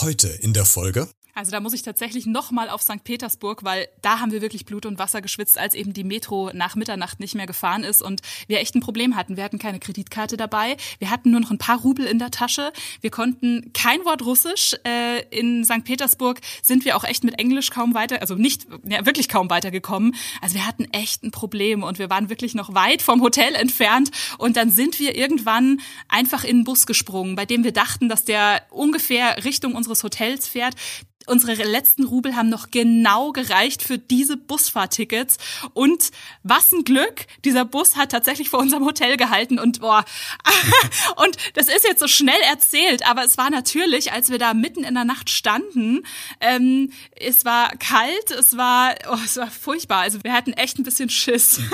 Heute in der Folge also da muss ich tatsächlich nochmal auf St. Petersburg, weil da haben wir wirklich Blut und Wasser geschwitzt, als eben die Metro nach Mitternacht nicht mehr gefahren ist und wir echt ein Problem hatten. Wir hatten keine Kreditkarte dabei, wir hatten nur noch ein paar Rubel in der Tasche, wir konnten kein Wort Russisch. Äh, in St. Petersburg sind wir auch echt mit Englisch kaum weiter, also nicht, ja, wirklich kaum weitergekommen. Also wir hatten echt ein Problem und wir waren wirklich noch weit vom Hotel entfernt und dann sind wir irgendwann einfach in den Bus gesprungen, bei dem wir dachten, dass der ungefähr Richtung unseres Hotels fährt unsere letzten Rubel haben noch genau gereicht für diese Busfahrtickets. Und was ein Glück, dieser Bus hat tatsächlich vor unserem Hotel gehalten und boah, und das ist jetzt so schnell erzählt, aber es war natürlich, als wir da mitten in der Nacht standen, ähm, es war kalt, es war, oh, es war furchtbar. Also wir hatten echt ein bisschen Schiss.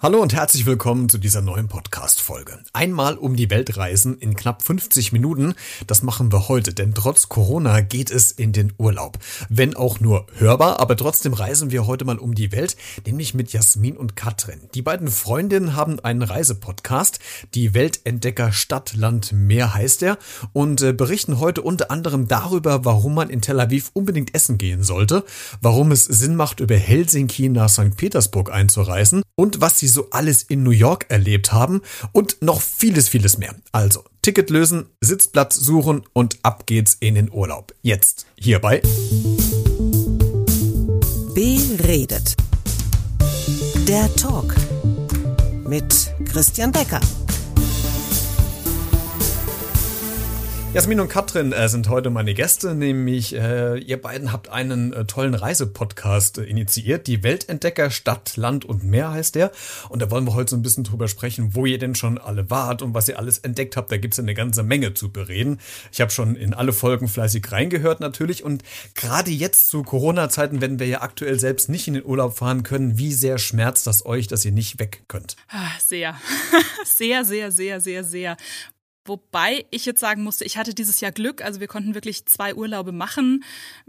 Hallo und herzlich willkommen zu dieser neuen Podcast-Folge. Einmal um die Welt reisen in knapp 50 Minuten. Das machen wir heute, denn trotz Corona geht es in den Urlaub. Wenn auch nur hörbar, aber trotzdem reisen wir heute mal um die Welt, nämlich mit Jasmin und Katrin. Die beiden Freundinnen haben einen Reisepodcast. Die Weltentdecker Stadt, Land, Meer heißt er und äh, berichten heute unter anderem darüber, warum man in Tel Aviv unbedingt essen gehen sollte, warum es Sinn macht, über Helsinki nach St. Petersburg einzureisen und was sie so alles in New York erlebt haben und noch vieles, vieles mehr. Also Ticket lösen, Sitzplatz suchen und ab geht's in den Urlaub. Jetzt hierbei. Beredet. Der Talk mit Christian Becker. Jasmin und Katrin äh, sind heute meine Gäste, nämlich äh, ihr beiden habt einen äh, tollen Reisepodcast initiiert. Die Weltentdecker Stadt, Land und Meer heißt der. Und da wollen wir heute so ein bisschen drüber sprechen, wo ihr denn schon alle wart und was ihr alles entdeckt habt. Da gibt's eine ganze Menge zu bereden. Ich habe schon in alle Folgen fleißig reingehört natürlich. Und gerade jetzt zu Corona-Zeiten, wenn wir ja aktuell selbst nicht in den Urlaub fahren können, wie sehr schmerzt das euch, dass ihr nicht weg könnt? Ah, sehr, sehr, sehr, sehr, sehr, sehr. Wobei ich jetzt sagen musste, ich hatte dieses Jahr Glück. Also wir konnten wirklich zwei Urlaube machen.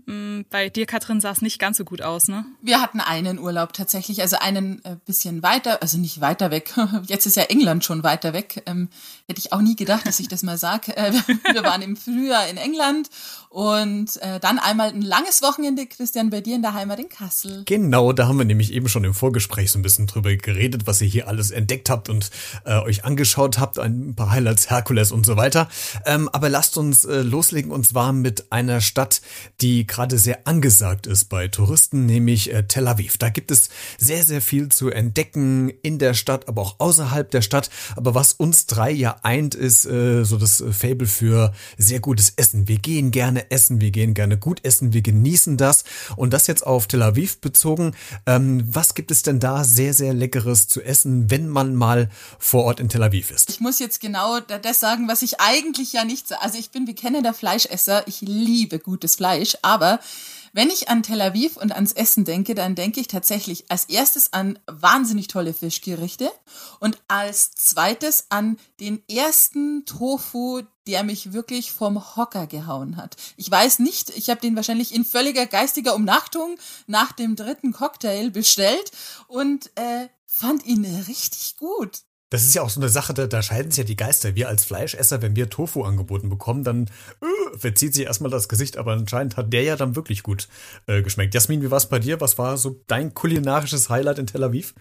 Mm, bei dir, Katrin, sah es nicht ganz so gut aus, ne? Wir hatten einen Urlaub tatsächlich, also einen äh, bisschen weiter, also nicht weiter weg. Jetzt ist ja England schon weiter weg. Ähm, hätte ich auch nie gedacht, dass ich das mal sage. Äh, wir waren im Frühjahr in England und äh, dann einmal ein langes Wochenende, Christian, bei dir in der Heimat in Kassel. Genau, da haben wir nämlich eben schon im Vorgespräch so ein bisschen drüber geredet, was ihr hier alles entdeckt habt und äh, euch angeschaut habt. Ein paar Highlights, Herkules und so weiter. Ähm, aber lasst uns äh, loslegen und zwar mit einer Stadt, die gerade sehr angesagt ist bei Touristen, nämlich äh, Tel Aviv. Da gibt es sehr, sehr viel zu entdecken in der Stadt, aber auch außerhalb der Stadt. Aber was uns drei ja eint, ist äh, so das Fable für sehr gutes Essen. Wir gehen gerne gerne essen, wir gehen gerne gut essen, wir genießen das. Und das jetzt auf Tel Aviv bezogen. Ähm, was gibt es denn da sehr, sehr leckeres zu essen, wenn man mal vor Ort in Tel Aviv ist? Ich muss jetzt genau das sagen, was ich eigentlich ja nicht sage. Also ich bin bekennender Fleischesser. Ich liebe gutes Fleisch, aber wenn ich an Tel Aviv und ans Essen denke, dann denke ich tatsächlich als erstes an wahnsinnig tolle Fischgerichte und als zweites an den ersten Tofu, der mich wirklich vom Hocker gehauen hat. Ich weiß nicht, ich habe den wahrscheinlich in völliger geistiger Umnachtung nach dem dritten Cocktail bestellt und äh, fand ihn richtig gut. Das ist ja auch so eine Sache, da, da scheiden sich ja die Geister. Wir als Fleischesser, wenn wir Tofu angeboten bekommen, dann äh, verzieht sich erstmal das Gesicht, aber anscheinend hat der ja dann wirklich gut äh, geschmeckt. Jasmin, wie war es bei dir? Was war so dein kulinarisches Highlight in Tel Aviv?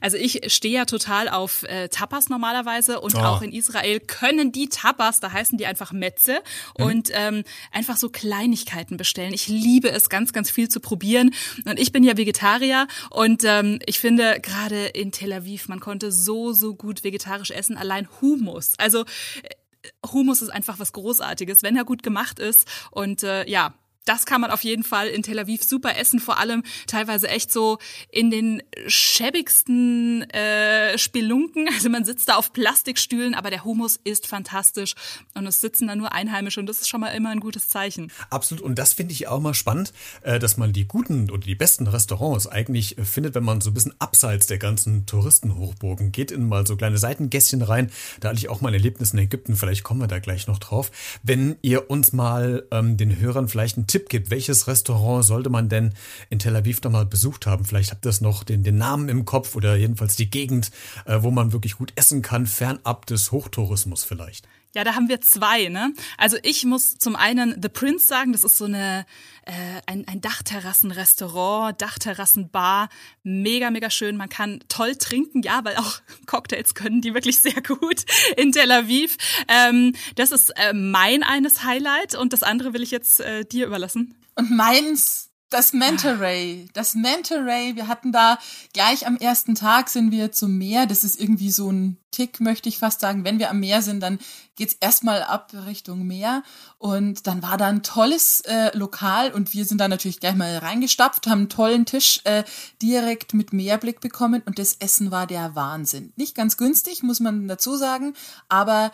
Also ich stehe ja total auf äh, Tapas normalerweise und oh. auch in Israel können die Tapas, da heißen die einfach Metze mhm. und ähm, einfach so Kleinigkeiten bestellen. Ich liebe es ganz, ganz viel zu probieren und ich bin ja Vegetarier und ähm, ich finde gerade in Tel Aviv, man konnte so, so gut vegetarisch essen, allein Humus. Also äh, Humus ist einfach was Großartiges, wenn er gut gemacht ist und äh, ja, das kann man auf jeden Fall in Tel Aviv super essen, vor allem teilweise echt so in den schäbigsten äh, Spelunken. Also man sitzt da auf Plastikstühlen, aber der Humus ist fantastisch und es sitzen da nur Einheimische und das ist schon mal immer ein gutes Zeichen. Absolut und das finde ich auch mal spannend, äh, dass man die guten oder die besten Restaurants eigentlich äh, findet, wenn man so ein bisschen abseits der ganzen Touristenhochburgen geht, in mal so kleine Seitengässchen rein. Da hatte ich auch mal ein Erlebnis in Ägypten, vielleicht kommen wir da gleich noch drauf. Wenn ihr uns mal ähm, den Hörern vielleicht einen Tipp Tipp gibt, welches Restaurant sollte man denn in Tel Aviv noch mal besucht haben? Vielleicht habt ihr das noch den, den Namen im Kopf oder jedenfalls die Gegend, äh, wo man wirklich gut essen kann, fernab des Hochtourismus vielleicht. Ja, da haben wir zwei, ne? Also ich muss zum einen The Prince sagen, das ist so eine äh, ein, ein Dachterrassenrestaurant, Dachterrassenbar, mega mega schön. Man kann toll trinken, ja, weil auch Cocktails können die wirklich sehr gut in Tel Aviv. Ähm, das ist äh, mein eines Highlight und das andere will ich jetzt äh, dir überlassen. Und meins das Mentoray, das Mentoray, wir hatten da gleich am ersten Tag sind wir zum Meer. Das ist irgendwie so ein Tick, möchte ich fast sagen. Wenn wir am Meer sind, dann geht's erstmal ab Richtung Meer. Und dann war da ein tolles äh, Lokal und wir sind da natürlich gleich mal reingestapft, haben einen tollen Tisch äh, direkt mit Meerblick bekommen und das Essen war der Wahnsinn. Nicht ganz günstig, muss man dazu sagen, aber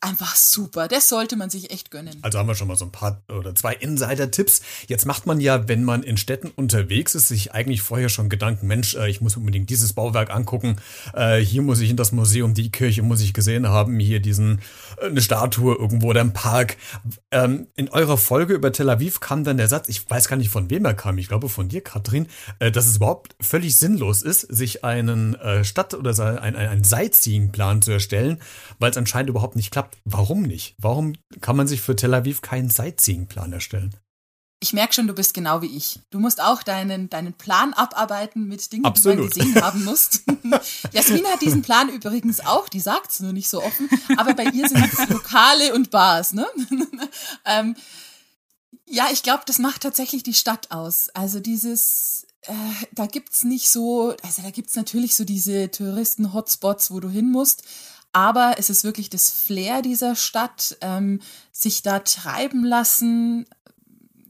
einfach super. Das sollte man sich echt gönnen. Also haben wir schon mal so ein paar oder zwei Insider-Tipps. Jetzt macht man ja, wenn man in Städten unterwegs ist, sich eigentlich vorher schon Gedanken, Mensch, äh, ich muss unbedingt dieses Bauwerk angucken. Äh, hier muss ich in das Museum, die Kirche muss ich gesehen haben, hier diesen, äh, eine Statue irgendwo oder im Park. Ähm, in eurer Folge über Tel Aviv kam dann der Satz, ich weiß gar nicht von wem er kam, ich glaube von dir, Katrin, dass es überhaupt völlig sinnlos ist, sich einen Stadt- oder einen Sightseeing-Plan zu erstellen, weil es anscheinend überhaupt nicht klappt habt, warum nicht? Warum kann man sich für Tel Aviv keinen Sightseeing-Plan erstellen? Ich merke schon, du bist genau wie ich. Du musst auch deinen, deinen Plan abarbeiten mit Dingen, Absolut. die man gesehen haben musst. Jasmin hat diesen Plan übrigens auch, die sagt es nur nicht so offen, aber bei ihr sind es Lokale und Bars, ne? ähm, ja, ich glaube, das macht tatsächlich die Stadt aus. Also dieses, äh, da gibt's nicht so, also da gibt's natürlich so diese Touristen-Hotspots, wo du hin musst, aber es ist wirklich das Flair dieser Stadt, ähm, sich da treiben lassen.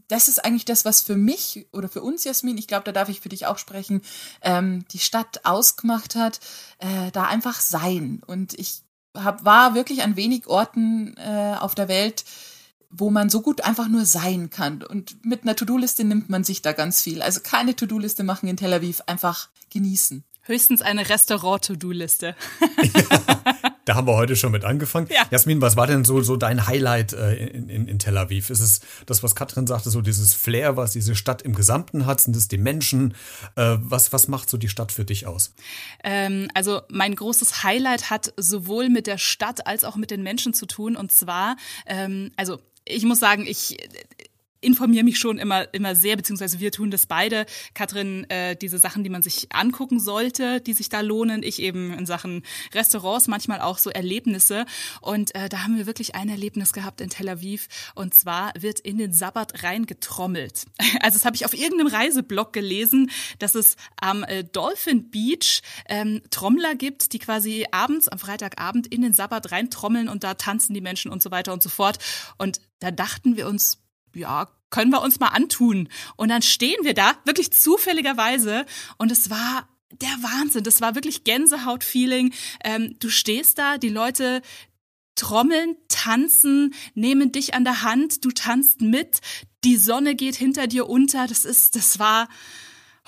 Das ist eigentlich das, was für mich oder für uns, Jasmin, ich glaube, da darf ich für dich auch sprechen, ähm, die Stadt ausgemacht hat, äh, da einfach sein. Und ich hab, war wirklich an wenig Orten äh, auf der Welt, wo man so gut einfach nur sein kann. Und mit einer To-Do-Liste nimmt man sich da ganz viel. Also keine To-Do-Liste machen in Tel Aviv, einfach genießen. Höchstens eine Restaurant-To-Do-Liste. Da haben wir heute schon mit angefangen. Ja. Jasmin, was war denn so, so dein Highlight äh, in, in, in Tel Aviv? Ist es das, was Katrin sagte, so dieses Flair, was diese Stadt im Gesamten hat? Sind es die Menschen? Äh, was, was macht so die Stadt für dich aus? Ähm, also mein großes Highlight hat sowohl mit der Stadt als auch mit den Menschen zu tun. Und zwar, ähm, also ich muss sagen, ich informiere mich schon immer immer sehr, beziehungsweise wir tun das beide. Katrin, äh, diese Sachen, die man sich angucken sollte, die sich da lohnen. Ich eben in Sachen Restaurants, manchmal auch so Erlebnisse. Und äh, da haben wir wirklich ein Erlebnis gehabt in Tel Aviv. Und zwar wird in den Sabbat reingetrommelt. Also das habe ich auf irgendeinem Reiseblog gelesen, dass es am äh, Dolphin Beach ähm, Trommler gibt, die quasi abends, am Freitagabend in den Sabbat reintrommeln und da tanzen die Menschen und so weiter und so fort. Und da dachten wir uns, ja, können wir uns mal antun. Und dann stehen wir da, wirklich zufälligerweise. Und es war der Wahnsinn. Das war wirklich Gänsehaut-Feeling. Ähm, du stehst da, die Leute trommeln, tanzen, nehmen dich an der Hand, du tanzt mit, die Sonne geht hinter dir unter. Das ist, das war,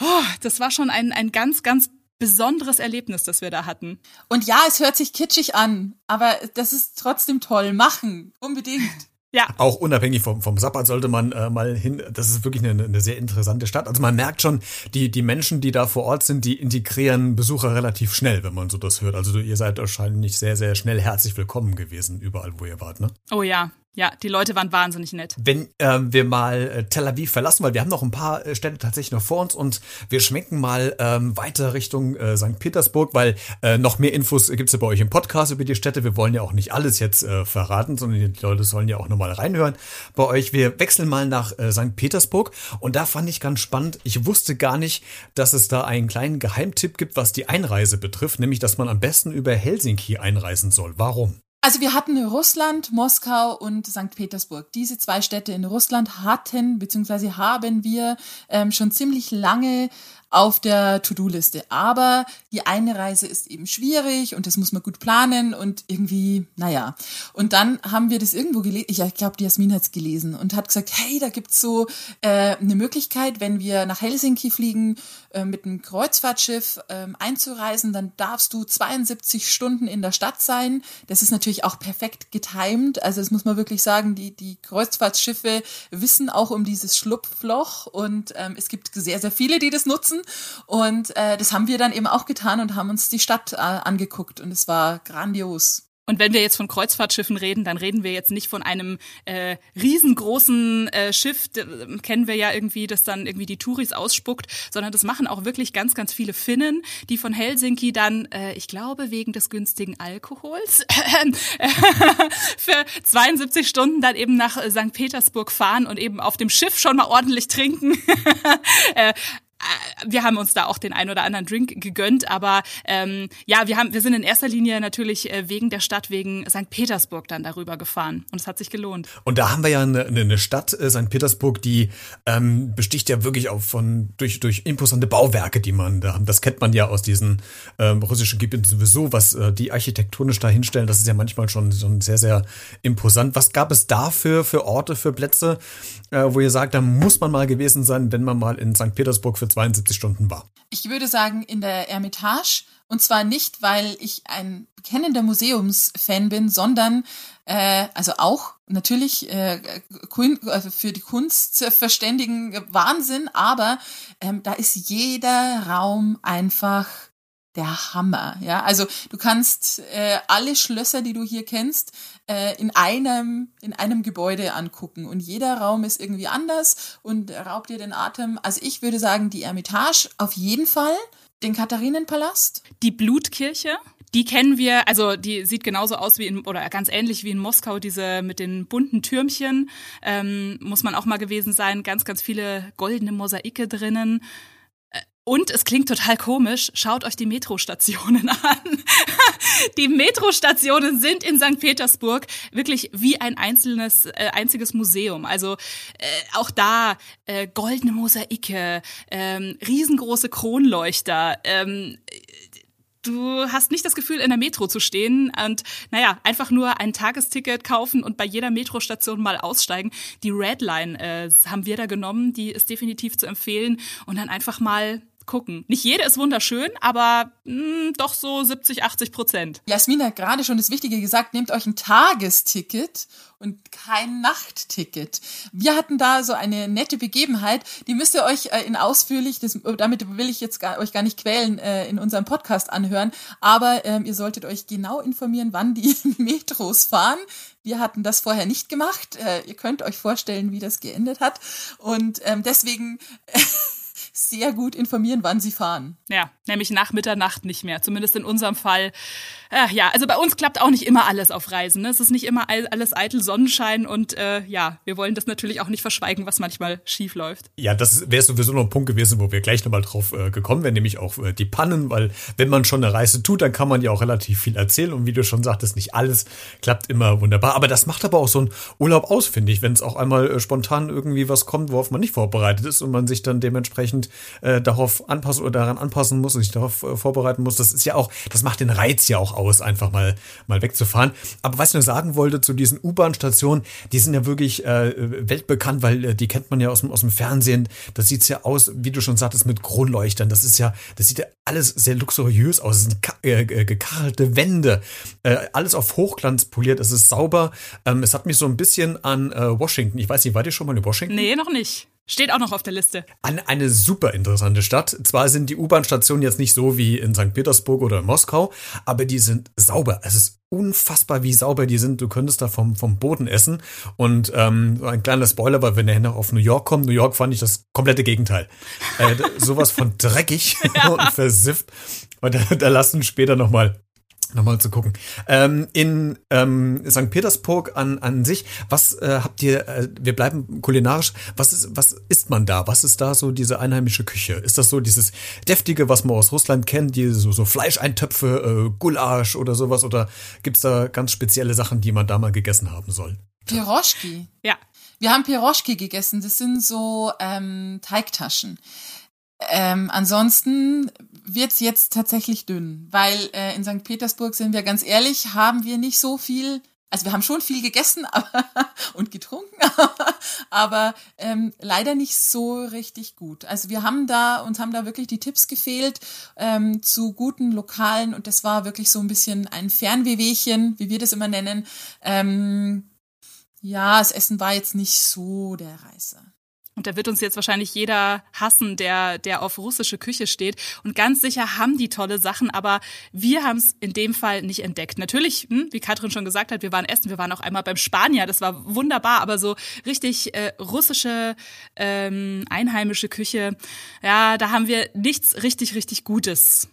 oh, das war schon ein, ein ganz, ganz besonderes Erlebnis, das wir da hatten. Und ja, es hört sich kitschig an, aber das ist trotzdem toll. Machen, unbedingt. Ja. Auch unabhängig vom, vom Sabbat sollte man äh, mal hin. Das ist wirklich eine, eine sehr interessante Stadt. Also man merkt schon, die, die Menschen, die da vor Ort sind, die integrieren Besucher relativ schnell, wenn man so das hört. Also ihr seid wahrscheinlich sehr, sehr schnell herzlich willkommen gewesen, überall, wo ihr wart, ne? Oh ja, ja, die Leute waren wahnsinnig nett. Wenn ähm, wir mal äh, Tel Aviv verlassen, weil wir haben noch ein paar äh, Städte tatsächlich noch vor uns und wir schwenken mal ähm, weiter Richtung äh, St. Petersburg, weil äh, noch mehr Infos gibt's ja bei euch im Podcast über die Städte. Wir wollen ja auch nicht alles jetzt äh, verraten, sondern die Leute sollen ja auch nochmal reinhören bei euch. Wir wechseln mal nach äh, St. Petersburg und da fand ich ganz spannend, ich wusste gar nicht, dass es da einen kleinen Geheimtipp gibt, was die Einreise betrifft, nämlich dass man am besten über Helsinki einreisen soll. Warum? Also wir hatten Russland, Moskau und St. Petersburg. Diese zwei Städte in Russland hatten bzw. haben wir ähm, schon ziemlich lange auf der To-Do-Liste. Aber die eine Reise ist eben schwierig und das muss man gut planen und irgendwie, naja. Und dann haben wir das irgendwo gelesen, ich glaube, die Jasmin hat es gelesen und hat gesagt, hey, da gibt's so äh, eine Möglichkeit, wenn wir nach Helsinki fliegen, äh, mit einem Kreuzfahrtschiff äh, einzureisen, dann darfst du 72 Stunden in der Stadt sein. Das ist natürlich auch perfekt getimed. Also das muss man wirklich sagen, die, die Kreuzfahrtschiffe wissen auch um dieses Schlupfloch und ähm, es gibt sehr, sehr viele, die das nutzen. Und äh, das haben wir dann eben auch getan und haben uns die Stadt äh, angeguckt und es war grandios. Und wenn wir jetzt von Kreuzfahrtschiffen reden, dann reden wir jetzt nicht von einem äh, riesengroßen äh, Schiff, äh, kennen wir ja irgendwie, das dann irgendwie die Touris ausspuckt, sondern das machen auch wirklich ganz, ganz viele Finnen, die von Helsinki dann, äh, ich glaube, wegen des günstigen Alkohols für 72 Stunden dann eben nach St. Petersburg fahren und eben auf dem Schiff schon mal ordentlich trinken. äh, wir haben uns da auch den ein oder anderen Drink gegönnt, aber ähm, ja, wir haben, wir sind in erster Linie natürlich äh, wegen der Stadt, wegen St. Petersburg dann darüber gefahren und es hat sich gelohnt. Und da haben wir ja eine, eine Stadt, äh, St. Petersburg, die ähm, besticht ja wirklich auch von durch durch imposante Bauwerke, die man da haben. Das kennt man ja aus diesen ähm, russischen Gebieten sowieso, was äh, die architektonisch da hinstellen. Das ist ja manchmal schon schon sehr sehr imposant. Was gab es da für für Orte, für Plätze, äh, wo ihr sagt, da muss man mal gewesen sein, wenn man mal in St. Petersburg für 72 Stunden war? Ich würde sagen in der Ermitage. Und zwar nicht, weil ich ein bekennender Museumsfan bin, sondern äh, also auch natürlich äh, also für die Kunst verständigen Wahnsinn, aber ähm, da ist jeder Raum einfach der Hammer. Ja, also du kannst äh, alle Schlösser, die du hier kennst, äh, in einem in einem Gebäude angucken und jeder Raum ist irgendwie anders und raubt dir den Atem. Also ich würde sagen, die Ermitage auf jeden Fall, den Katharinenpalast, die Blutkirche. Die kennen wir, also die sieht genauso aus wie in, oder ganz ähnlich wie in Moskau, diese mit den bunten Türmchen. Ähm, muss man auch mal gewesen sein. Ganz, ganz viele goldene Mosaike drinnen. Und es klingt total komisch, schaut euch die Metrostationen an. Die Metrostationen sind in St. Petersburg wirklich wie ein einzelnes, äh, einziges Museum. Also äh, auch da äh, goldene Mosaike, ähm, riesengroße Kronleuchter. Ähm, du hast nicht das Gefühl, in der Metro zu stehen und naja, einfach nur ein Tagesticket kaufen und bei jeder Metrostation mal aussteigen. Die Redline äh, haben wir da genommen, die ist definitiv zu empfehlen und dann einfach mal gucken. Nicht jede ist wunderschön, aber mh, hm, doch so 70, 80 Prozent. Jasmin hat gerade schon das Wichtige gesagt, nehmt euch ein Tagesticket und kein Nachtticket. Wir hatten da so eine nette Begebenheit, die müsst ihr euch äh, in ausführlich, das, damit will ich jetzt gar, euch gar nicht quälen, äh, in unserem Podcast anhören, aber ähm, ihr solltet euch genau informieren, wann die Metros fahren. Wir hatten das vorher nicht gemacht. Äh, ihr könnt euch vorstellen, wie das geendet hat. Und ähm, deswegen sehr gut informieren, wann sie fahren. Ja, nämlich nach Mitternacht nicht mehr. Zumindest in unserem Fall. Äh, ja, also bei uns klappt auch nicht immer alles auf Reisen. Ne? Es ist nicht immer alles eitel Sonnenschein und äh, ja, wir wollen das natürlich auch nicht verschweigen, was manchmal schief läuft. Ja, das wäre sowieso noch ein Punkt gewesen, wo wir gleich nochmal drauf äh, gekommen wären, nämlich auch äh, die Pannen, weil wenn man schon eine Reise tut, dann kann man ja auch relativ viel erzählen und wie du schon sagtest, nicht alles klappt immer wunderbar. Aber das macht aber auch so ein Urlaub aus, finde ich, wenn es auch einmal äh, spontan irgendwie was kommt, worauf man nicht vorbereitet ist und man sich dann dementsprechend äh, darauf anpassen oder daran anpassen muss und sich darauf äh, vorbereiten muss. Das ist ja auch, das macht den Reiz ja auch aus, einfach mal, mal wegzufahren. Aber was ich nur sagen wollte zu diesen U-Bahn-Stationen, die sind ja wirklich äh, weltbekannt, weil äh, die kennt man ja aus dem, aus dem Fernsehen. Das sieht's ja aus, wie du schon sagtest, mit Kronleuchtern. Das ist ja, das sieht ja alles sehr luxuriös aus. Es sind äh, gekachelte Wände, äh, alles auf Hochglanz poliert. Es ist sauber. Ähm, es hat mich so ein bisschen an äh, Washington. Ich weiß nicht, war ihr schon mal in Washington? Nee, noch nicht. Steht auch noch auf der Liste. Eine, eine super interessante Stadt. Zwar sind die U-Bahn-Stationen jetzt nicht so wie in St. Petersburg oder in Moskau, aber die sind sauber. Es ist unfassbar, wie sauber die sind. Du könntest da vom, vom Boden essen. Und ähm, ein kleiner Spoiler, weil wenn er noch auf New York kommt, New York fand ich das komplette Gegenteil. Äh, sowas von dreckig und versifft. Und da, da lassen später nochmal nochmal zu gucken. Ähm, in ähm, St. Petersburg an, an sich, was äh, habt ihr, äh, wir bleiben kulinarisch, was ist, was isst man da? Was ist da so diese einheimische Küche? Ist das so dieses deftige, was man aus Russland kennt, die so, so Fleischeintöpfe, äh, Gulasch oder sowas? Oder gibt's da ganz spezielle Sachen, die man da mal gegessen haben soll? Piroschki. Ja. Wir haben Piroschki gegessen. Das sind so ähm, Teigtaschen. Ähm, ansonsten wird's jetzt tatsächlich dünn, weil äh, in St. Petersburg sind wir ganz ehrlich, haben wir nicht so viel. Also wir haben schon viel gegessen aber, und getrunken, aber ähm, leider nicht so richtig gut. Also wir haben da uns haben da wirklich die Tipps gefehlt ähm, zu guten Lokalen und das war wirklich so ein bisschen ein Fernwehwehchen, wie wir das immer nennen. Ähm, ja, das Essen war jetzt nicht so der Reißer. Und da wird uns jetzt wahrscheinlich jeder hassen, der, der auf russische Küche steht. Und ganz sicher haben die tolle Sachen, aber wir haben es in dem Fall nicht entdeckt. Natürlich, hm, wie Katrin schon gesagt hat, wir waren essen, wir waren auch einmal beim Spanier, das war wunderbar, aber so richtig äh, russische, ähm, einheimische Küche, ja, da haben wir nichts richtig, richtig Gutes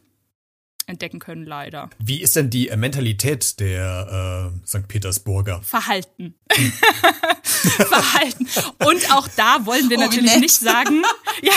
entdecken können, leider. Wie ist denn die Mentalität der äh, St. Petersburger? Verhalten. Verhalten. Und auch da wollen wir oh, natürlich nicht sagen, ja,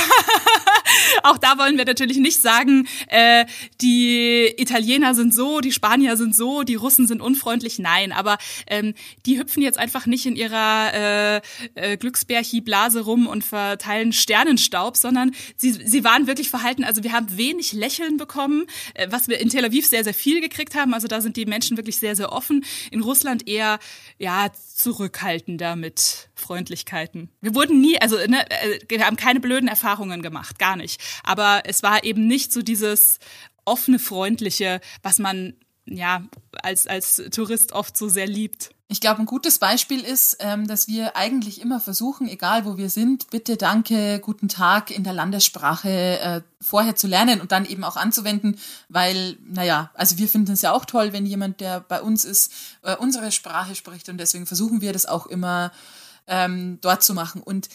auch da wollen wir natürlich nicht sagen, äh, die Italiener sind so, die Spanier sind so, die Russen sind unfreundlich. Nein, aber ähm, die hüpfen jetzt einfach nicht in ihrer äh, äh, Glücksbärchi-Blase rum und verteilen Sternenstaub, sondern sie, sie waren wirklich verhalten. Also wir haben wenig Lächeln bekommen, äh, was wir in Tel Aviv sehr, sehr viel gekriegt haben. Also da sind die Menschen wirklich sehr, sehr offen. In Russland eher, ja, zurückhaltender mit Freundlichkeiten. Wir wurden nie, also ne, äh, wir haben keine blöden Erfahrungen gemacht, gar nicht. Aber es war eben nicht so dieses offene, freundliche, was man ja als als Tourist oft so sehr liebt. Ich glaube, ein gutes Beispiel ist, ähm, dass wir eigentlich immer versuchen, egal wo wir sind, bitte, danke, guten Tag in der Landessprache äh, vorher zu lernen und dann eben auch anzuwenden, weil, naja, also wir finden es ja auch toll, wenn jemand, der bei uns ist, äh, unsere Sprache spricht und deswegen versuchen wir das auch immer ähm, dort zu machen. Und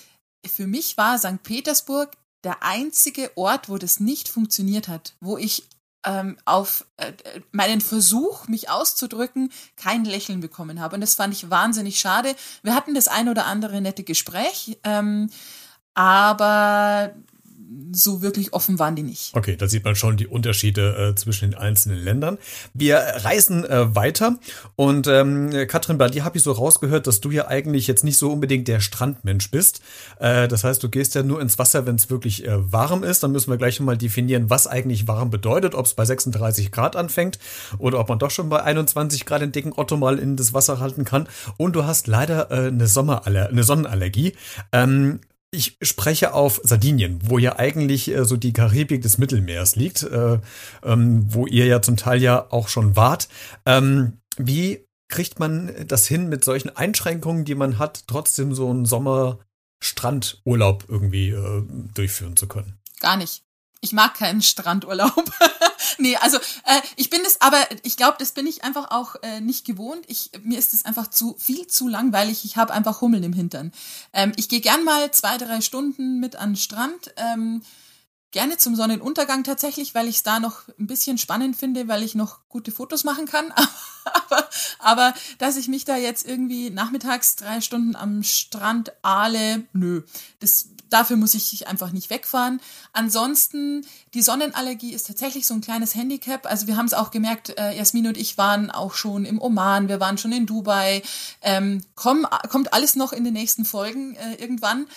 für mich war St. Petersburg der einzige Ort, wo das nicht funktioniert hat, wo ich ähm, auf äh, meinen Versuch, mich auszudrücken, kein Lächeln bekommen habe. Und das fand ich wahnsinnig schade. Wir hatten das ein oder andere nette Gespräch, ähm, aber so wirklich offen waren die nicht. Okay, da sieht man schon die Unterschiede äh, zwischen den einzelnen Ländern. Wir reisen äh, weiter und ähm, Katrin, bei dir habe ich so rausgehört, dass du ja eigentlich jetzt nicht so unbedingt der Strandmensch bist. Äh, das heißt, du gehst ja nur ins Wasser, wenn es wirklich äh, warm ist. Dann müssen wir gleich mal definieren, was eigentlich warm bedeutet, ob es bei 36 Grad anfängt oder ob man doch schon bei 21 Grad den dicken Otto mal in das Wasser halten kann. Und du hast leider äh, eine Sommerallergie, eine Sonnenallergie. Ähm, ich spreche auf Sardinien, wo ja eigentlich äh, so die Karibik des Mittelmeers liegt, äh, ähm, wo ihr ja zum Teil ja auch schon wart. Ähm, wie kriegt man das hin, mit solchen Einschränkungen, die man hat, trotzdem so einen Sommerstrandurlaub irgendwie äh, durchführen zu können? Gar nicht. Ich mag keinen Strandurlaub. nee, also äh, ich bin es, aber ich glaube, das bin ich einfach auch äh, nicht gewohnt. Ich, mir ist es einfach zu viel zu langweilig. Ich habe einfach Hummeln im Hintern. Ähm, ich gehe gern mal zwei, drei Stunden mit an den Strand. Ähm, gerne zum Sonnenuntergang tatsächlich, weil ich es da noch ein bisschen spannend finde, weil ich noch gute Fotos machen kann. aber, aber dass ich mich da jetzt irgendwie nachmittags drei Stunden am Strand ahle, nö. Das dafür muss ich einfach nicht wegfahren. Ansonsten, die Sonnenallergie ist tatsächlich so ein kleines Handicap. Also wir haben es auch gemerkt, äh, Jasmin und ich waren auch schon im Oman, wir waren schon in Dubai. Ähm, komm, kommt alles noch in den nächsten Folgen äh, irgendwann.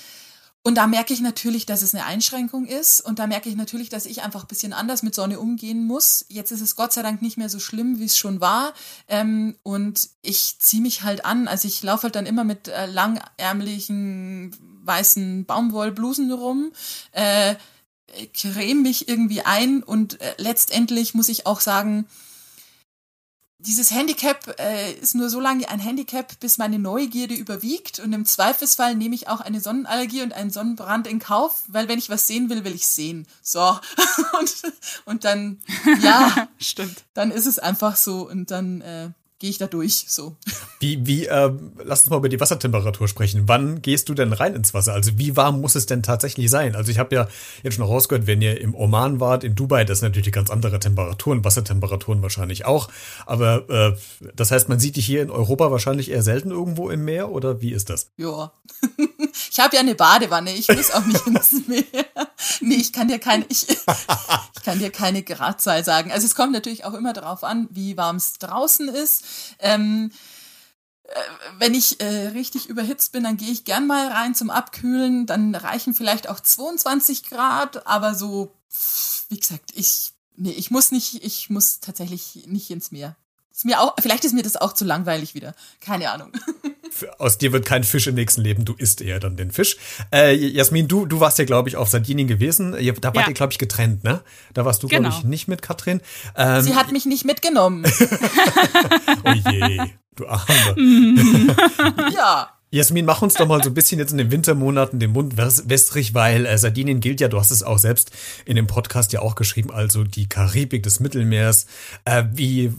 Und da merke ich natürlich, dass es eine Einschränkung ist. Und da merke ich natürlich, dass ich einfach ein bisschen anders mit Sonne umgehen muss. Jetzt ist es Gott sei Dank nicht mehr so schlimm, wie es schon war. Ähm, und ich ziehe mich halt an. Also ich laufe halt dann immer mit äh, langärmlichen weißen Baumwollblusen rum. Äh, creme mich irgendwie ein und äh, letztendlich muss ich auch sagen, dieses Handicap äh, ist nur so lange ein Handicap, bis meine Neugierde überwiegt. Und im Zweifelsfall nehme ich auch eine Sonnenallergie und einen Sonnenbrand in Kauf, weil wenn ich was sehen will, will ich sehen. So. und, und dann, ja, stimmt. Dann ist es einfach so und dann äh, gehe ich da durch. So. Wie, wie, äh, lass uns mal über die Wassertemperatur sprechen. Wann gehst du denn rein ins Wasser? Also wie warm muss es denn tatsächlich sein? Also ich habe ja jetzt schon rausgehört, wenn ihr im Oman wart, in Dubai, das sind natürlich ganz andere Temperaturen, Wassertemperaturen wahrscheinlich auch. Aber äh, das heißt, man sieht dich hier in Europa wahrscheinlich eher selten irgendwo im Meer oder wie ist das? Ja. ich habe ja eine Badewanne, ich muss auch nicht ins Meer. Nee, ich kann dir keine, ich, ich kann dir keine Gradzahl sagen. Also es kommt natürlich auch immer darauf an, wie warm es draußen ist. Ähm, äh, wenn ich äh, richtig überhitzt bin, dann gehe ich gern mal rein zum Abkühlen. Dann reichen vielleicht auch 22 Grad, aber so, wie gesagt, ich, nee, ich muss nicht, ich muss tatsächlich nicht ins Meer. Ist mir auch, vielleicht ist mir das auch zu langweilig wieder. Keine Ahnung. Aus dir wird kein Fisch im nächsten Leben, du isst eher dann den Fisch. Äh, Jasmin, du, du warst ja, glaube ich, auf Sardinien gewesen. Da wart ja. ihr, glaube ich, getrennt, ne? Da warst du, genau. glaube ich, nicht mit Katrin. Ähm, Sie hat mich nicht mitgenommen. oh je, du Arme. ja. Jasmin, mach uns doch mal so ein bisschen jetzt in den Wintermonaten den Mund wässrig, weil äh, Sardinien gilt ja, du hast es auch selbst in dem Podcast ja auch geschrieben, also die Karibik des Mittelmeers. Äh, wie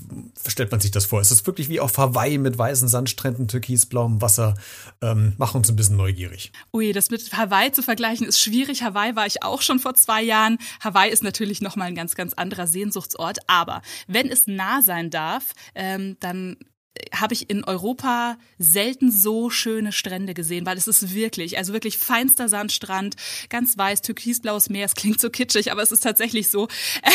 stellt man sich das vor? Ist das wirklich wie auf Hawaii mit weißen Sandstränden, türkisblauem Wasser? Ähm, mach uns ein bisschen neugierig. Ui, das mit Hawaii zu vergleichen ist schwierig. Hawaii war ich auch schon vor zwei Jahren. Hawaii ist natürlich nochmal ein ganz, ganz anderer Sehnsuchtsort. Aber wenn es nah sein darf, ähm, dann habe ich in Europa selten so schöne Strände gesehen, weil es ist wirklich, also wirklich feinster Sandstrand, ganz weiß, türkisblaues Meer. Es klingt so kitschig, aber es ist tatsächlich so.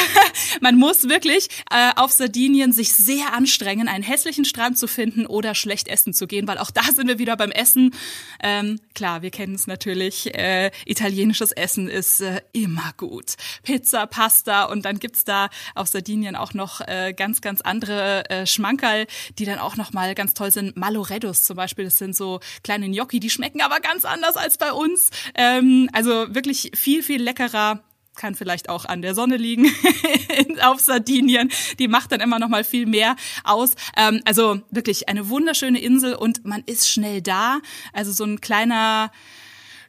Man muss wirklich äh, auf Sardinien sich sehr anstrengen, einen hässlichen Strand zu finden oder schlecht essen zu gehen, weil auch da sind wir wieder beim Essen. Ähm, klar, wir kennen es natürlich. Äh, italienisches Essen ist äh, immer gut. Pizza, Pasta und dann gibt's da auf Sardinien auch noch äh, ganz, ganz andere äh, Schmankerl, die dann auch noch mal ganz toll sind. Maloredos zum Beispiel, das sind so kleine Gnocchi, die schmecken aber ganz anders als bei uns. Ähm, also wirklich viel, viel leckerer kann vielleicht auch an der Sonne liegen auf Sardinien. Die macht dann immer noch mal viel mehr aus. Ähm, also wirklich eine wunderschöne Insel und man ist schnell da. Also so ein kleiner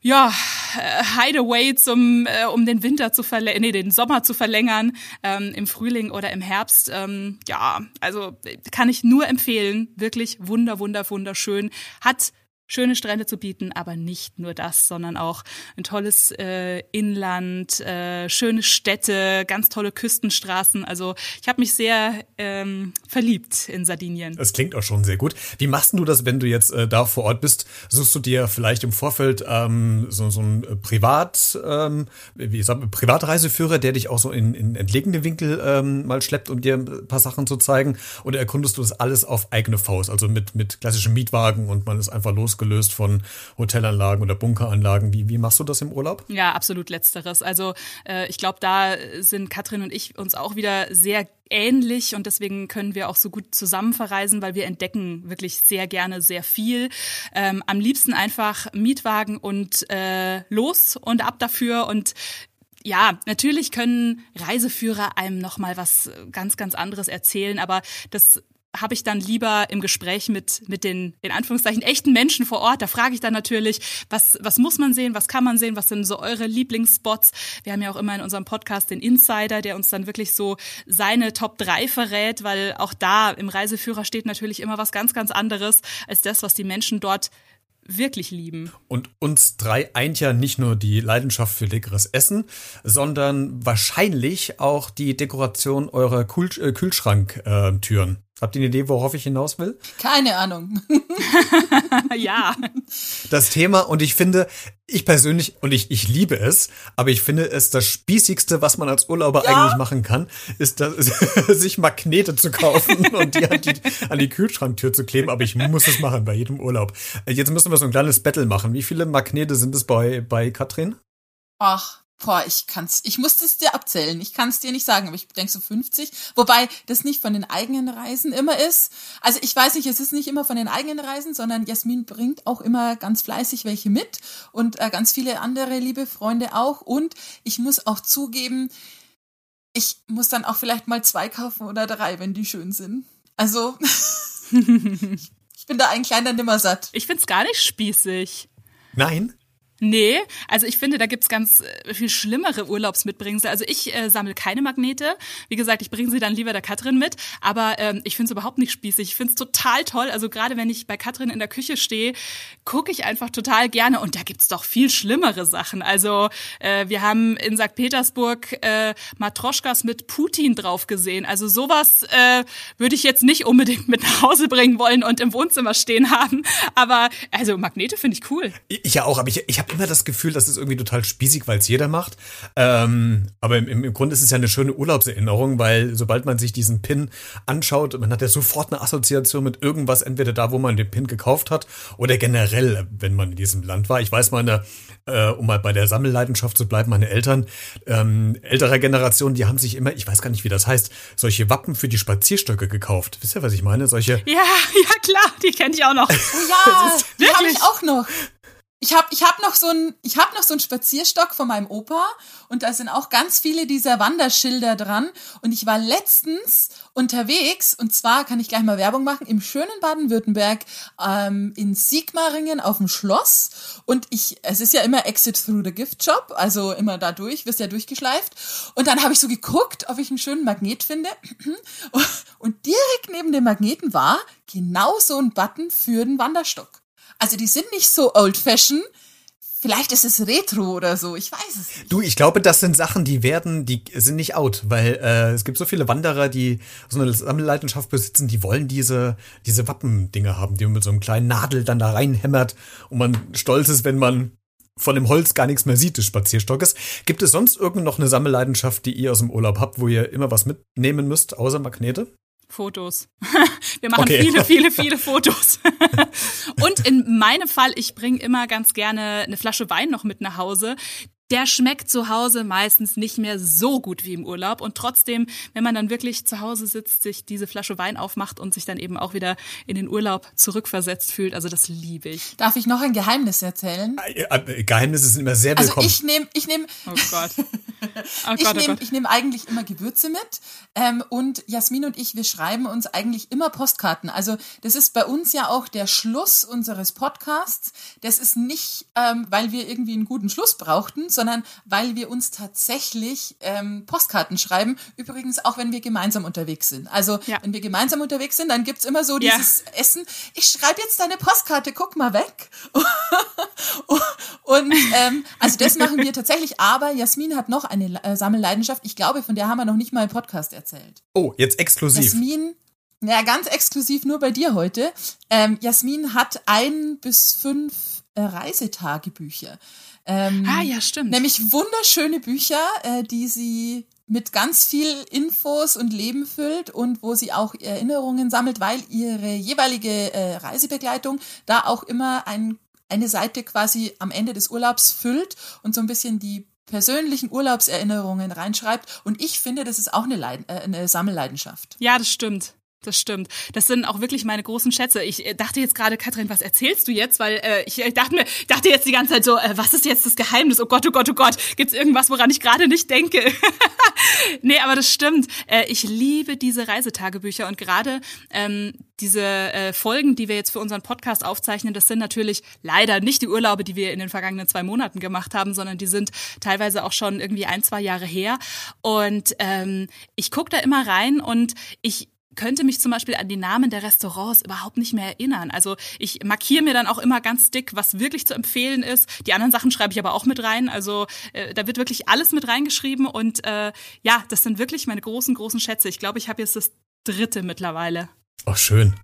ja, äh, Hideaway zum, äh, um den Winter zu verlängern, nee, den Sommer zu verlängern, ähm, im Frühling oder im Herbst. Ähm, ja, also kann ich nur empfehlen. Wirklich wunder, wunder, wunderschön. Hat schöne Strände zu bieten, aber nicht nur das, sondern auch ein tolles äh, Inland, äh, schöne Städte, ganz tolle Küstenstraßen. Also ich habe mich sehr ähm, verliebt in Sardinien. Das klingt auch schon sehr gut. Wie machst du das, wenn du jetzt äh, da vor Ort bist? Suchst du dir vielleicht im Vorfeld ähm, so, so ein Privat, ähm, wie sagt Privatreiseführer, der dich auch so in, in entlegene Winkel ähm, mal schleppt, um dir ein paar Sachen zu zeigen? Oder erkundest du das alles auf eigene Faust, also mit, mit klassischen Mietwagen und man ist einfach los losgelöst von Hotelanlagen oder Bunkeranlagen. Wie, wie machst du das im Urlaub? Ja, absolut letzteres. Also äh, ich glaube, da sind Katrin und ich uns auch wieder sehr ähnlich und deswegen können wir auch so gut zusammen verreisen, weil wir entdecken wirklich sehr gerne sehr viel. Ähm, am liebsten einfach Mietwagen und äh, los und ab dafür und ja, natürlich können Reiseführer einem noch mal was ganz ganz anderes erzählen, aber das habe ich dann lieber im Gespräch mit, mit den, in Anführungszeichen, echten Menschen vor Ort. Da frage ich dann natürlich, was, was muss man sehen, was kann man sehen, was sind so eure Lieblingsspots? Wir haben ja auch immer in unserem Podcast den Insider, der uns dann wirklich so seine Top 3 verrät, weil auch da im Reiseführer steht natürlich immer was ganz, ganz anderes als das, was die Menschen dort wirklich lieben. Und uns drei eint ja nicht nur die Leidenschaft für leckeres Essen, sondern wahrscheinlich auch die Dekoration eurer äh, Kühlschranktüren. Habt ihr eine Idee, worauf ich hinaus will? Keine Ahnung. ja. Das Thema, und ich finde, ich persönlich, und ich, ich liebe es, aber ich finde es das Spießigste, was man als Urlauber ja. eigentlich machen kann, ist, das, sich Magnete zu kaufen und die an, die an die Kühlschranktür zu kleben. Aber ich muss es machen bei jedem Urlaub. Jetzt müssen wir so ein kleines Battle machen. Wie viele Magnete sind es bei, bei Katrin? Ach, Boah, ich kann's, ich muss es dir abzählen. Ich kann es dir nicht sagen, aber ich denke so 50. Wobei das nicht von den eigenen Reisen immer ist. Also ich weiß nicht, es ist nicht immer von den eigenen Reisen, sondern Jasmin bringt auch immer ganz fleißig welche mit und äh, ganz viele andere liebe Freunde auch. Und ich muss auch zugeben, ich muss dann auch vielleicht mal zwei kaufen oder drei, wenn die schön sind. Also ich bin da ein kleiner Nimmersatt. Ich find's gar nicht spießig. Nein? Nee, also ich finde, da gibt's ganz äh, viel schlimmere Urlaubsmitbringsel. Also ich äh, sammle keine Magnete. Wie gesagt, ich bringe sie dann lieber der Katrin mit. Aber ähm, ich finde es überhaupt nicht spießig. Ich finde es total toll. Also gerade wenn ich bei Katrin in der Küche stehe, gucke ich einfach total gerne. Und da gibt's doch viel schlimmere Sachen. Also äh, wir haben in St. Petersburg äh, Matroschkas mit Putin drauf gesehen. Also sowas äh, würde ich jetzt nicht unbedingt mit nach Hause bringen wollen und im Wohnzimmer stehen haben. Aber also Magnete finde ich cool. Ich ja auch, aber ich, ich habe immer das Gefühl, das ist irgendwie total spießig, weil es jeder macht. Ähm, aber im, im Grunde ist es ja eine schöne Urlaubserinnerung, weil sobald man sich diesen Pin anschaut, man hat ja sofort eine Assoziation mit irgendwas, entweder da, wo man den Pin gekauft hat oder generell, wenn man in diesem Land war. Ich weiß, meine, äh, um mal bei der Sammelleidenschaft zu bleiben, meine Eltern ähm, älterer Generation, die haben sich immer, ich weiß gar nicht, wie das heißt, solche Wappen für die Spazierstöcke gekauft. Wisst ihr, was ich meine? Solche. Ja, ja klar, die kenne ich auch noch. Oh ja, die habe ich auch noch. Ich habe ich hab noch so ein ich habe noch so einen Spazierstock von meinem Opa und da sind auch ganz viele dieser Wanderschilder dran. Und ich war letztens unterwegs und zwar kann ich gleich mal Werbung machen im schönen Baden-Württemberg ähm, in Sigmaringen auf dem Schloss. Und ich es ist ja immer Exit through the Gift Shop also immer da durch wirst ja durchgeschleift. Und dann habe ich so geguckt ob ich einen schönen Magnet finde. Und direkt neben dem Magneten war genau so ein Button für den Wanderstock also die sind nicht so old-fashioned. Vielleicht ist es Retro oder so, ich weiß es nicht. Du, ich glaube, das sind Sachen, die werden, die sind nicht out, weil äh, es gibt so viele Wanderer, die so eine Sammelleidenschaft besitzen, die wollen diese, diese Wappendinger haben, die man mit so einem kleinen Nadel dann da reinhämmert und man stolz ist, wenn man von dem Holz gar nichts mehr sieht des Spazierstockes. Gibt es sonst irgend noch eine Sammelleidenschaft, die ihr aus dem Urlaub habt, wo ihr immer was mitnehmen müsst, außer Magnete? Fotos. Wir machen okay. viele, viele, viele Fotos. Und in meinem Fall, ich bringe immer ganz gerne eine Flasche Wein noch mit nach Hause der schmeckt zu Hause meistens nicht mehr so gut wie im Urlaub. Und trotzdem, wenn man dann wirklich zu Hause sitzt, sich diese Flasche Wein aufmacht und sich dann eben auch wieder in den Urlaub zurückversetzt fühlt, also das liebe ich. Darf ich noch ein Geheimnis erzählen? Äh, äh, Geheimnisse sind immer sehr willkommen. Also ich nehme, ich nehme, oh Gott. Oh ich oh nehme, ich nehme eigentlich immer Gewürze mit. Ähm, und Jasmin und ich, wir schreiben uns eigentlich immer Postkarten. Also das ist bei uns ja auch der Schluss unseres Podcasts. Das ist nicht, ähm, weil wir irgendwie einen guten Schluss brauchten, sondern weil wir uns tatsächlich ähm, Postkarten schreiben. Übrigens auch, wenn wir gemeinsam unterwegs sind. Also ja. wenn wir gemeinsam unterwegs sind, dann gibt's immer so dieses ja. Essen. Ich schreibe jetzt deine Postkarte, guck mal weg. Und ähm, also das machen wir tatsächlich. Aber Jasmin hat noch eine äh, Sammelleidenschaft. Ich glaube, von der haben wir noch nicht mal im Podcast erzählt. Oh, jetzt exklusiv. Jasmin ja, ganz exklusiv nur bei dir heute. Ähm, Jasmin hat ein bis fünf äh, Reisetagebücher. Ähm, ah, ja, stimmt. Nämlich wunderschöne Bücher, äh, die sie mit ganz viel Infos und Leben füllt und wo sie auch Erinnerungen sammelt, weil ihre jeweilige äh, Reisebegleitung da auch immer ein, eine Seite quasi am Ende des Urlaubs füllt und so ein bisschen die persönlichen Urlaubserinnerungen reinschreibt. Und ich finde, das ist auch eine, Leid äh, eine Sammelleidenschaft. Ja, das stimmt. Das stimmt. Das sind auch wirklich meine großen Schätze. Ich äh, dachte jetzt gerade, Katrin, was erzählst du jetzt? Weil äh, ich, ich dachte mir, dachte jetzt die ganze Zeit so, äh, was ist jetzt das Geheimnis? Oh Gott, oh Gott, oh Gott. Gibt's irgendwas, woran ich gerade nicht denke? nee, aber das stimmt. Äh, ich liebe diese Reisetagebücher und gerade ähm, diese äh, Folgen, die wir jetzt für unseren Podcast aufzeichnen, das sind natürlich leider nicht die Urlaube, die wir in den vergangenen zwei Monaten gemacht haben, sondern die sind teilweise auch schon irgendwie ein, zwei Jahre her. Und ähm, ich gucke da immer rein und ich könnte mich zum Beispiel an die Namen der Restaurants überhaupt nicht mehr erinnern. Also ich markiere mir dann auch immer ganz dick, was wirklich zu empfehlen ist. Die anderen Sachen schreibe ich aber auch mit rein. Also äh, da wird wirklich alles mit reingeschrieben und äh, ja, das sind wirklich meine großen, großen Schätze. Ich glaube, ich habe jetzt das dritte mittlerweile. Ach, schön.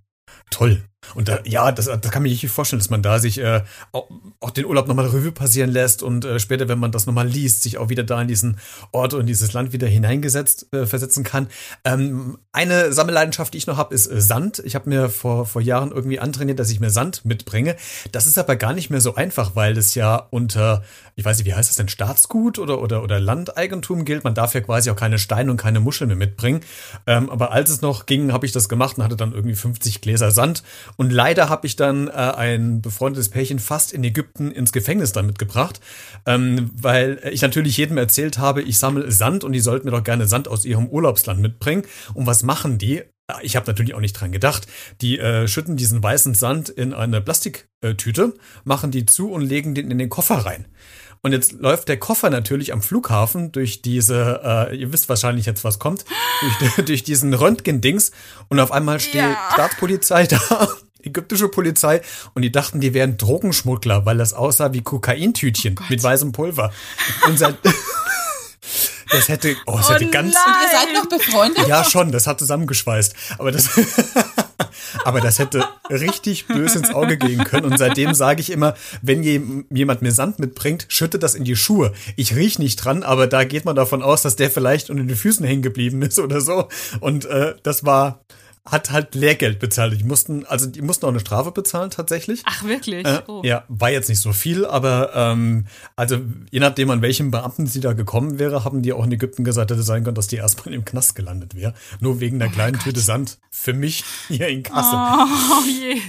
Toll. Und da, ja, das, das kann sich nicht vorstellen, dass man da sich äh, auch, auch den Urlaub nochmal Revue passieren lässt und äh, später, wenn man das nochmal liest, sich auch wieder da in diesen Ort und dieses Land wieder hineingesetzt äh, versetzen kann. Ähm, eine Sammelleidenschaft, die ich noch habe, ist äh, Sand. Ich habe mir vor, vor Jahren irgendwie antrainiert, dass ich mir Sand mitbringe. Das ist aber gar nicht mehr so einfach, weil das ja unter, ich weiß nicht, wie heißt das denn, Staatsgut oder, oder, oder Landeigentum gilt. Man darf ja quasi auch keine Steine und keine Muscheln mehr mitbringen. Ähm, aber als es noch ging, habe ich das gemacht und hatte dann irgendwie 50 Gläser Sand und leider habe ich dann äh, ein befreundetes Pärchen fast in Ägypten ins Gefängnis damit gebracht, ähm, weil ich natürlich jedem erzählt habe, ich sammle Sand und die sollten mir doch gerne Sand aus ihrem Urlaubsland mitbringen. Und was machen die? Ich habe natürlich auch nicht dran gedacht. Die äh, schütten diesen weißen Sand in eine Plastiktüte, machen die zu und legen den in den Koffer rein. Und jetzt läuft der Koffer natürlich am Flughafen durch diese, äh, ihr wisst wahrscheinlich jetzt, was kommt, durch, durch diesen Röntgendings und auf einmal steht ja. Staatspolizei da ägyptische Polizei und die dachten, die wären Drogenschmuggler, weil das aussah wie Kokaintütchen oh mit weißem Pulver. Und seit Das hätte, oh, das oh hätte ganz. Nein. Und ihr seid noch befreundet? Ja, schon, das hat zusammengeschweißt. Aber das, aber das hätte richtig böse ins Auge gehen können. Und seitdem sage ich immer, wenn jemand mir Sand mitbringt, schütte das in die Schuhe. Ich riech nicht dran, aber da geht man davon aus, dass der vielleicht unter den Füßen hängen geblieben ist oder so. Und äh, das war, hat halt Lehrgeld bezahlt. Die mussten, also die mussten auch eine Strafe bezahlen tatsächlich. Ach wirklich? Äh, oh. Ja, war jetzt nicht so viel, aber ähm, also je nachdem an welchem Beamten sie da gekommen wäre, haben die auch in Ägypten gesagt, hätte sein können, dass die erstmal im Knast gelandet wäre. Nur wegen der oh kleinen Tüte Sand für mich hier in Kassel. Oh je.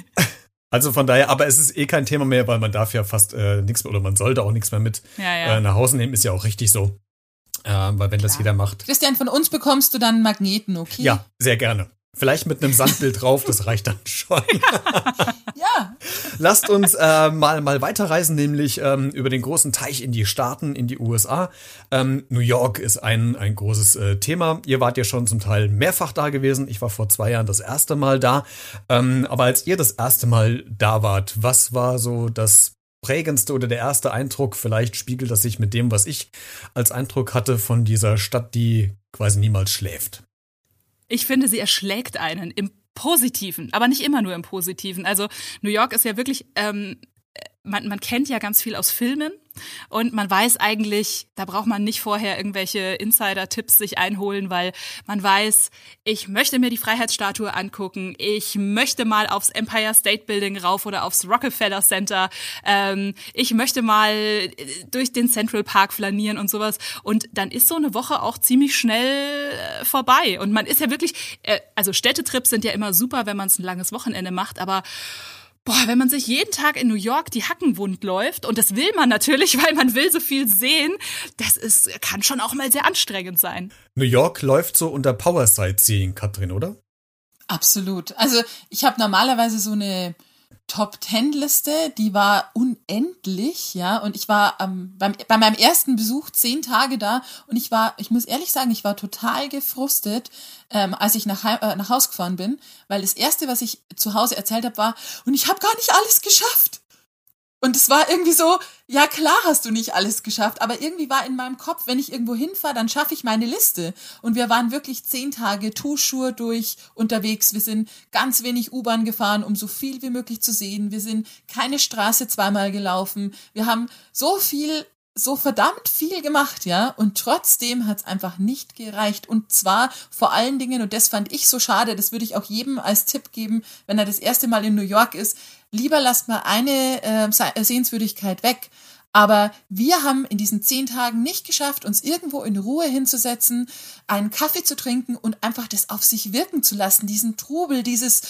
Also von daher, aber es ist eh kein Thema mehr, weil man darf ja fast äh, nichts mehr oder man sollte auch nichts mehr mit Ja, ja. Äh, nach Hause nehmen, ist ja auch richtig so. Äh, weil wenn das jeder macht. Christian, von uns bekommst du dann Magneten, okay? Ja, sehr gerne. Vielleicht mit einem Sandbild drauf, das reicht dann schon. Ja. Lasst uns äh, mal, mal weiterreisen, nämlich ähm, über den großen Teich in die Staaten, in die USA. Ähm, New York ist ein, ein großes äh, Thema. Ihr wart ja schon zum Teil mehrfach da gewesen. Ich war vor zwei Jahren das erste Mal da. Ähm, aber als ihr das erste Mal da wart, was war so das prägendste oder der erste Eindruck? Vielleicht spiegelt das sich mit dem, was ich als Eindruck hatte von dieser Stadt, die quasi niemals schläft. Ich finde, sie erschlägt einen im Positiven, aber nicht immer nur im Positiven. Also New York ist ja wirklich, ähm, man, man kennt ja ganz viel aus Filmen und man weiß eigentlich, da braucht man nicht vorher irgendwelche Insider-Tipps sich einholen, weil man weiß, ich möchte mir die Freiheitsstatue angucken, ich möchte mal aufs Empire State Building rauf oder aufs Rockefeller Center, ähm, ich möchte mal durch den Central Park flanieren und sowas. Und dann ist so eine Woche auch ziemlich schnell äh, vorbei. Und man ist ja wirklich, äh, also Städtetrips sind ja immer super, wenn man es ein langes Wochenende macht, aber Boah, wenn man sich jeden Tag in New York die Hacken wund läuft, und das will man natürlich, weil man will so viel sehen, das ist, kann schon auch mal sehr anstrengend sein. New York läuft so unter Power Sightseeing, Katrin, oder? Absolut. Also ich habe normalerweise so eine Top Ten Liste, die war unendlich, ja. Und ich war ähm, beim, bei meinem ersten Besuch zehn Tage da und ich war, ich muss ehrlich sagen, ich war total gefrustet, ähm, als ich nach, äh, nach Haus gefahren bin, weil das erste, was ich zu Hause erzählt habe, war, und ich habe gar nicht alles geschafft. Und es war irgendwie so, ja klar hast du nicht alles geschafft, aber irgendwie war in meinem Kopf, wenn ich irgendwo hinfahre, dann schaffe ich meine Liste. Und wir waren wirklich zehn Tage Tuschur durch unterwegs. Wir sind ganz wenig U-Bahn gefahren, um so viel wie möglich zu sehen. Wir sind keine Straße zweimal gelaufen. Wir haben so viel so verdammt viel gemacht, ja, und trotzdem hat's einfach nicht gereicht. Und zwar vor allen Dingen, und das fand ich so schade, das würde ich auch jedem als Tipp geben, wenn er das erste Mal in New York ist, lieber lasst mal eine äh, Sehenswürdigkeit weg. Aber wir haben in diesen zehn Tagen nicht geschafft, uns irgendwo in Ruhe hinzusetzen, einen Kaffee zu trinken und einfach das auf sich wirken zu lassen, diesen Trubel, dieses,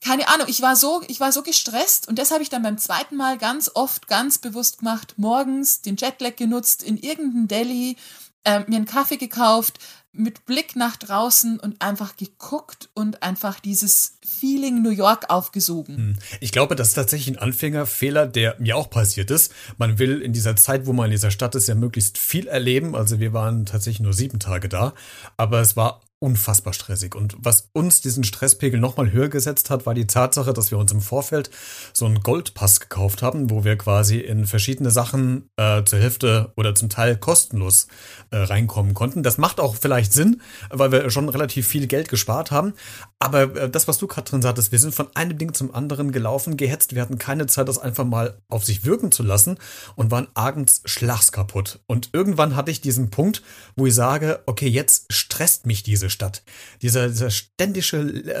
keine Ahnung, ich war so, ich war so gestresst und das habe ich dann beim zweiten Mal ganz oft ganz bewusst gemacht, morgens den Jetlag genutzt, in irgendeinem Delhi, äh, mir einen Kaffee gekauft, mit Blick nach draußen und einfach geguckt und einfach dieses Feeling New York aufgesogen. Ich glaube, das ist tatsächlich ein Anfängerfehler, der mir auch passiert ist. Man will in dieser Zeit, wo man in dieser Stadt ist, ja möglichst viel erleben. Also wir waren tatsächlich nur sieben Tage da, aber es war unfassbar stressig. Und was uns diesen Stresspegel nochmal höher gesetzt hat, war die Tatsache, dass wir uns im Vorfeld so einen Goldpass gekauft haben, wo wir quasi in verschiedene Sachen äh, zur Hälfte oder zum Teil kostenlos äh, reinkommen konnten. Das macht auch vielleicht Sinn, weil wir schon relativ viel Geld gespart haben. Aber äh, das, was du drin sagtest, wir sind von einem Ding zum anderen gelaufen, gehetzt. Wir hatten keine Zeit, das einfach mal auf sich wirken zu lassen und waren abends schlagskaputt. Und irgendwann hatte ich diesen Punkt, wo ich sage, okay, jetzt stresst mich diese Stadt. Dieser, dieser ständige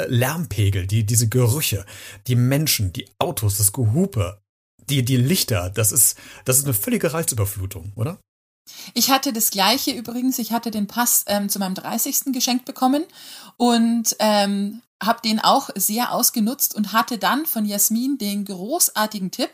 Lärmpegel, die, diese Gerüche, die Menschen, die Autos, das Gehupe, die, die Lichter, das ist, das ist eine völlige Reizüberflutung, oder? Ich hatte das gleiche übrigens. Ich hatte den Pass ähm, zu meinem 30. geschenkt bekommen und ähm, habe den auch sehr ausgenutzt und hatte dann von Jasmin den großartigen Tipp.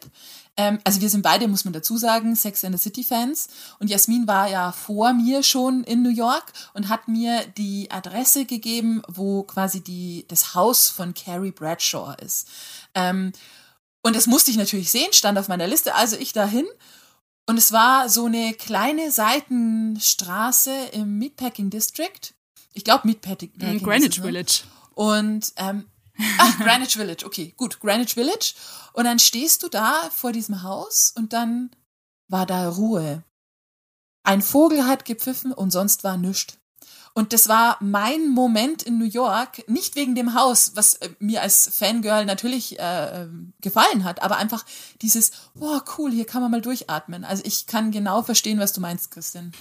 Ähm, also wir sind beide, muss man dazu sagen, Sex and the City Fans. Und Jasmin war ja vor mir schon in New York und hat mir die Adresse gegeben, wo quasi die, das Haus von Carrie Bradshaw ist. Ähm, und das musste ich natürlich sehen, stand auf meiner Liste. Also ich dahin und es war so eine kleine Seitenstraße im Meatpacking District. Ich glaube Meatpacking. Mm, Greenwich ne? Village. Und ähm, ach, Greenwich Village, okay, gut, Greenwich Village. Und dann stehst du da vor diesem Haus und dann war da Ruhe. Ein Vogel hat gepfiffen und sonst war nichts. Und das war mein Moment in New York, nicht wegen dem Haus, was äh, mir als Fangirl natürlich äh, gefallen hat, aber einfach dieses, wow, cool, hier kann man mal durchatmen. Also ich kann genau verstehen, was du meinst, Christian.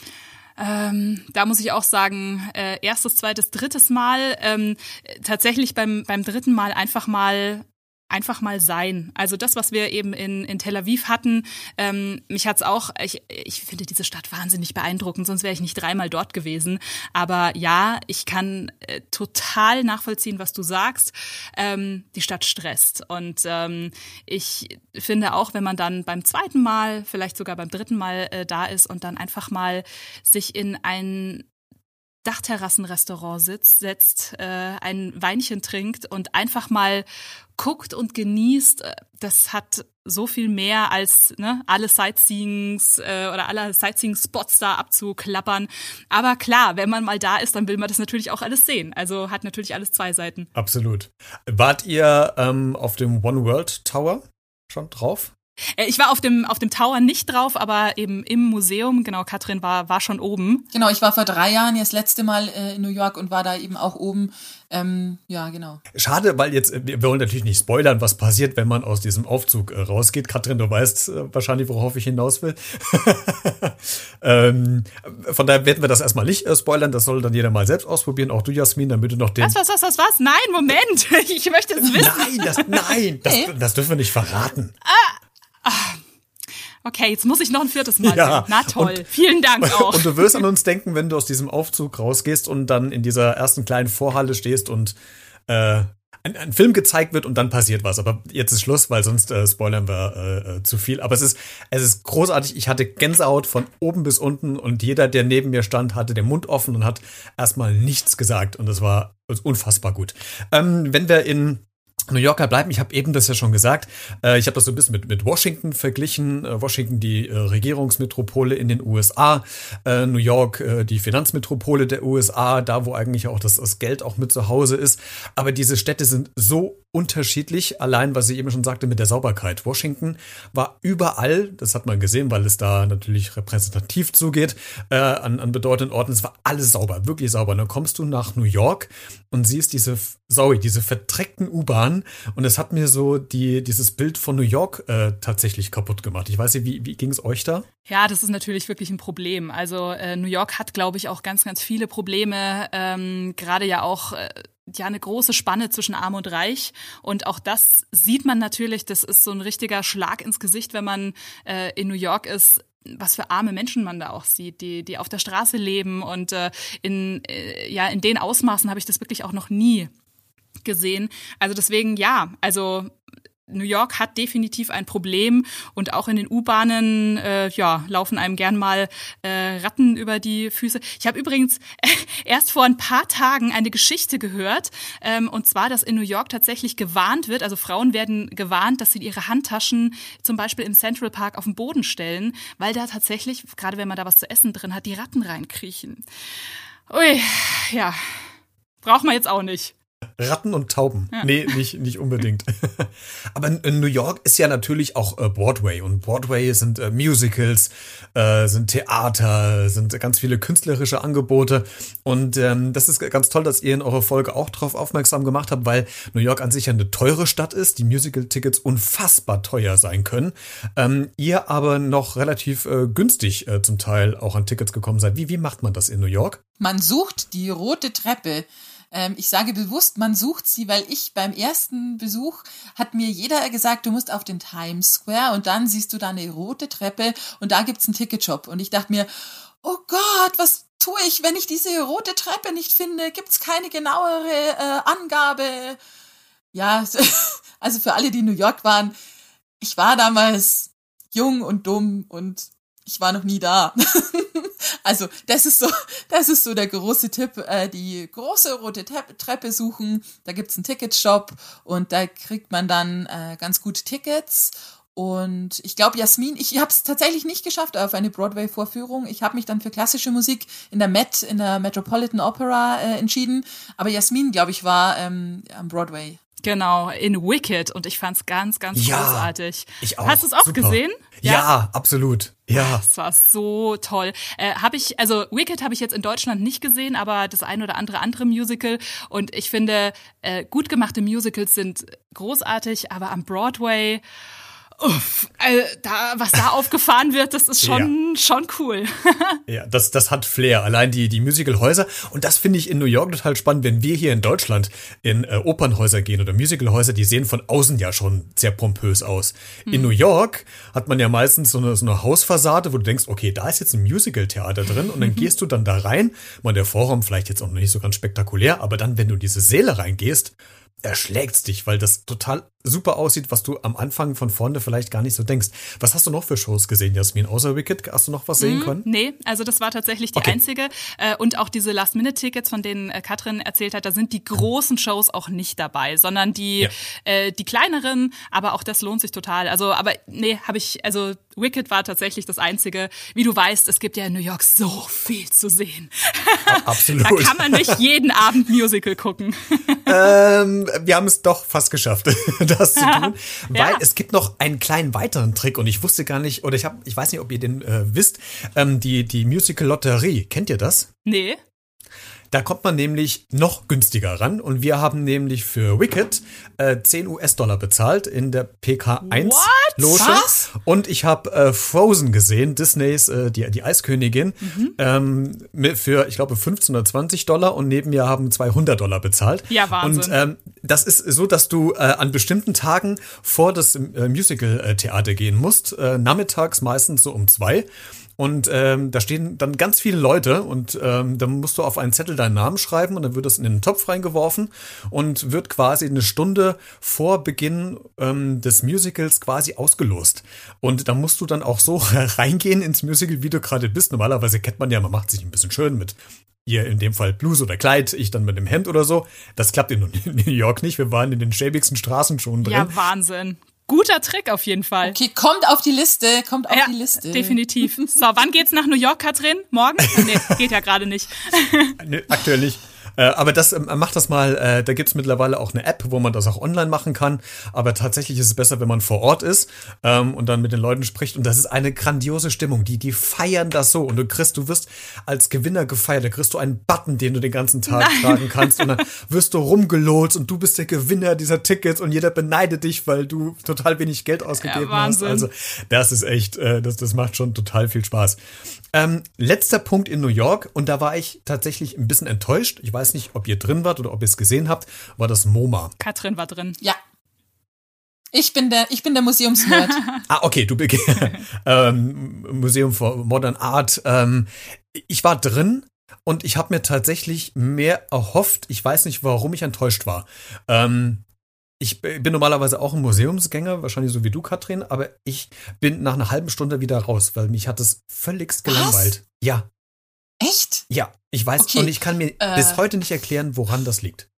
Ähm, da muss ich auch sagen, äh, erstes, zweites, drittes Mal. Ähm, tatsächlich beim, beim dritten Mal einfach mal einfach mal sein. Also das, was wir eben in, in Tel Aviv hatten, ähm, mich hat's auch, ich, ich finde diese Stadt wahnsinnig beeindruckend, sonst wäre ich nicht dreimal dort gewesen. Aber ja, ich kann äh, total nachvollziehen, was du sagst. Ähm, die Stadt stresst. Und ähm, ich finde auch, wenn man dann beim zweiten Mal, vielleicht sogar beim dritten Mal äh, da ist und dann einfach mal sich in ein Dachterrassenrestaurant sitzt, setzt, äh, ein Weinchen trinkt und einfach mal guckt und genießt, das hat so viel mehr als ne, alle Sightseeings äh, oder alle Sightseeing-Spots da abzuklappern. Aber klar, wenn man mal da ist, dann will man das natürlich auch alles sehen. Also hat natürlich alles zwei Seiten. Absolut. Wart ihr ähm, auf dem One World Tower schon drauf? Äh, ich war auf dem, auf dem Tower nicht drauf, aber eben im Museum. Genau, Katrin war, war schon oben. Genau, ich war vor drei Jahren jetzt das letzte Mal äh, in New York und war da eben auch oben. Ähm, ja, genau. Schade, weil jetzt, äh, wir wollen natürlich nicht spoilern, was passiert, wenn man aus diesem Aufzug äh, rausgeht. Katrin, du weißt äh, wahrscheinlich, worauf ich hinaus will. ähm, von daher werden wir das erstmal nicht äh, spoilern. Das soll dann jeder mal selbst ausprobieren. Auch du, Jasmin, damit du noch den. Was, was, was, was, was? Nein, Moment. Ich möchte es wissen. Nein, das, nein, das, das dürfen wir nicht verraten. Ah. Okay, jetzt muss ich noch ein viertes Mal ja. sehen. Na toll, und, vielen Dank auch. Und du wirst an uns denken, wenn du aus diesem Aufzug rausgehst und dann in dieser ersten kleinen Vorhalle stehst und äh, ein, ein Film gezeigt wird und dann passiert was. Aber jetzt ist Schluss, weil sonst äh, spoilern wir äh, äh, zu viel. Aber es ist, es ist großartig. Ich hatte Gänsehaut von oben bis unten und jeder, der neben mir stand, hatte den Mund offen und hat erstmal nichts gesagt. Und es war unfassbar gut. Ähm, wenn wir in New Yorker bleiben. Ich habe eben das ja schon gesagt. Äh, ich habe das so ein bisschen mit, mit Washington verglichen. Äh, Washington die äh, Regierungsmetropole in den USA, äh, New York äh, die Finanzmetropole der USA, da wo eigentlich auch das, das Geld auch mit zu Hause ist. Aber diese Städte sind so unterschiedlich, allein was ich eben schon sagte mit der Sauberkeit. Washington war überall, das hat man gesehen, weil es da natürlich repräsentativ zugeht, äh, an, an bedeutenden Orten, es war alles sauber, wirklich sauber. Und dann kommst du nach New York und siehst diese, sorry, diese verdreckten U-Bahnen und es hat mir so die, dieses Bild von New York äh, tatsächlich kaputt gemacht. Ich weiß nicht, wie, wie ging es euch da? Ja, das ist natürlich wirklich ein Problem. Also äh, New York hat, glaube ich, auch ganz, ganz viele Probleme, ähm, gerade ja auch äh, ja eine große Spanne zwischen Arm und Reich. Und auch das sieht man natürlich, das ist so ein richtiger Schlag ins Gesicht, wenn man äh, in New York ist was für arme Menschen man da auch sieht, die, die auf der Straße leben und äh, in, äh, ja, in den Ausmaßen habe ich das wirklich auch noch nie gesehen. Also deswegen ja, also New York hat definitiv ein Problem und auch in den U-Bahnen äh, ja, laufen einem gern mal äh, Ratten über die Füße. Ich habe übrigens erst vor ein paar Tagen eine Geschichte gehört ähm, und zwar, dass in New York tatsächlich gewarnt wird, also Frauen werden gewarnt, dass sie ihre Handtaschen zum Beispiel im Central Park auf den Boden stellen, weil da tatsächlich, gerade wenn man da was zu essen drin hat, die Ratten reinkriechen. Ui, ja, braucht man jetzt auch nicht. Ratten und Tauben. Ja. Nee, nicht, nicht unbedingt. Aber New York ist ja natürlich auch äh, Broadway. Und Broadway sind äh, Musicals, äh, sind Theater, sind ganz viele künstlerische Angebote. Und ähm, das ist ganz toll, dass ihr in eurer Folge auch darauf aufmerksam gemacht habt, weil New York an sich ja eine teure Stadt ist, die Musical-Tickets unfassbar teuer sein können. Ähm, ihr aber noch relativ günstig zum Teil auch an Tickets gekommen seid. Wie, wie macht man das in New York? Man sucht die rote Treppe ähm, ich sage bewusst, man sucht sie, weil ich beim ersten Besuch hat mir jeder gesagt, du musst auf den Times Square und dann siehst du da eine rote Treppe und da gibt's einen Ticketshop. Und ich dachte mir, oh Gott, was tue ich, wenn ich diese rote Treppe nicht finde? Gibt's keine genauere äh, Angabe? Ja, also für alle, die in New York waren, ich war damals jung und dumm und ich war noch nie da. also das ist so, das ist so der große Tipp. Äh, die große rote Treppe suchen. Da gibt's einen Ticketshop und da kriegt man dann äh, ganz gut Tickets. Und ich glaube, Jasmin, ich habe es tatsächlich nicht geschafft auf eine Broadway-Vorführung. Ich habe mich dann für klassische Musik in der Met, in der Metropolitan Opera äh, entschieden. Aber Jasmin, glaube ich, war ähm, am Broadway. Genau, in Wicked und ich fand's ganz, ganz ja, großartig. Ich auch. Hast du es auch Super. gesehen? Ja? ja, absolut. Ja. Das war so toll. Äh, habe ich, also Wicked habe ich jetzt in Deutschland nicht gesehen, aber das ein oder andere andere Musical. Und ich finde, äh, gut gemachte Musicals sind großartig, aber am Broadway Uff, also da, was da aufgefahren wird, das ist schon, ja. schon cool. ja, das, das hat Flair. Allein die, die Musicalhäuser. Und das finde ich in New York total spannend, wenn wir hier in Deutschland in äh, Opernhäuser gehen oder Musicalhäuser, die sehen von außen ja schon sehr pompös aus. Hm. In New York hat man ja meistens so eine, so eine Hausfassade, wo du denkst, okay, da ist jetzt ein Musical-Theater drin und dann gehst du dann da rein. Man, der Vorraum vielleicht jetzt auch noch nicht so ganz spektakulär, aber dann, wenn du in diese Säle reingehst, erschlägt's dich, weil das total super aussieht, was du am Anfang von vorne vielleicht gar nicht so denkst. Was hast du noch für Shows gesehen, Jasmin? Außer Wicked, hast du noch was sehen mm, können? Nee, also das war tatsächlich die okay. einzige. Äh, und auch diese Last-Minute-Tickets, von denen äh, Katrin erzählt hat, da sind die großen Shows auch nicht dabei, sondern die, ja. äh, die kleineren, aber auch das lohnt sich total. Also, aber nee, habe ich, also Wicked war tatsächlich das einzige. Wie du weißt, es gibt ja in New York so viel zu sehen. Absolut. da kann man nicht jeden Abend Musical gucken. ähm, wir haben es doch fast geschafft das zu tun, weil ja. es gibt noch einen kleinen weiteren Trick und ich wusste gar nicht, oder ich habe, ich weiß nicht, ob ihr den äh, wisst, ähm, die, die Musical Lotterie. Kennt ihr das? Nee. Da kommt man nämlich noch günstiger ran und wir haben nämlich für Wicked äh, 10 US-Dollar bezahlt in der PK1 Loge und ich habe äh, Frozen gesehen, Disneys äh, die die Eiskönigin mhm. ähm, für ich glaube 15 oder 20 Dollar und neben mir haben 200 Dollar bezahlt. Ja Wahnsinn. Und ähm, das ist so, dass du äh, an bestimmten Tagen vor das äh, Musical-Theater gehen musst, äh, nachmittags meistens so um zwei. Und ähm, da stehen dann ganz viele Leute und ähm, dann musst du auf einen Zettel deinen Namen schreiben und dann wird das in den Topf reingeworfen und wird quasi eine Stunde vor Beginn ähm, des Musicals quasi ausgelost. Und da musst du dann auch so reingehen ins Musical, wie du gerade bist. Normalerweise kennt man ja, man macht sich ein bisschen schön mit ihr in dem Fall Bluse oder Kleid, ich dann mit dem Hemd oder so. Das klappt in New York nicht. Wir waren in den schäbigsten Straßenschuhen drin. Ja, Wahnsinn. Guter Trick auf jeden Fall. Okay, kommt auf die Liste, kommt auf ja, die Liste. Definitiv. So, wann geht's nach New York, Katrin? Morgen? Nee, geht ja gerade nicht. nee, aktuell nicht. Äh, aber das ähm, macht das mal, äh, da gibt's mittlerweile auch eine App, wo man das auch online machen kann. Aber tatsächlich ist es besser, wenn man vor Ort ist ähm, und dann mit den Leuten spricht. Und das ist eine grandiose Stimmung. Die, die feiern das so. Und du kriegst, du wirst als Gewinner gefeiert. Da kriegst du einen Button, den du den ganzen Tag Nein. tragen kannst. Und dann wirst du rumgelotst und du bist der Gewinner dieser Tickets und jeder beneidet dich, weil du total wenig Geld ausgegeben ja, hast. Also das ist echt, äh, das, das macht schon total viel Spaß. Ähm, letzter Punkt in New York und da war ich tatsächlich ein bisschen enttäuscht. Ich weiß nicht, ob ihr drin wart oder ob ihr es gesehen habt, war das MoMA. Katrin war drin. Ja. Ich bin der, ich bin der Museumsnerd. ah, okay, du bist ähm, Museum for Modern Art. Ähm, ich war drin und ich habe mir tatsächlich mehr erhofft. Ich weiß nicht, warum ich enttäuscht war. Ähm, ich bin normalerweise auch ein Museumsgänger, wahrscheinlich so wie du, Katrin, aber ich bin nach einer halben Stunde wieder raus, weil mich hat es völlig gelangweilt. Was? Ja. Echt? Ja, ich weiß okay. und ich kann mir äh, bis heute nicht erklären, woran das liegt.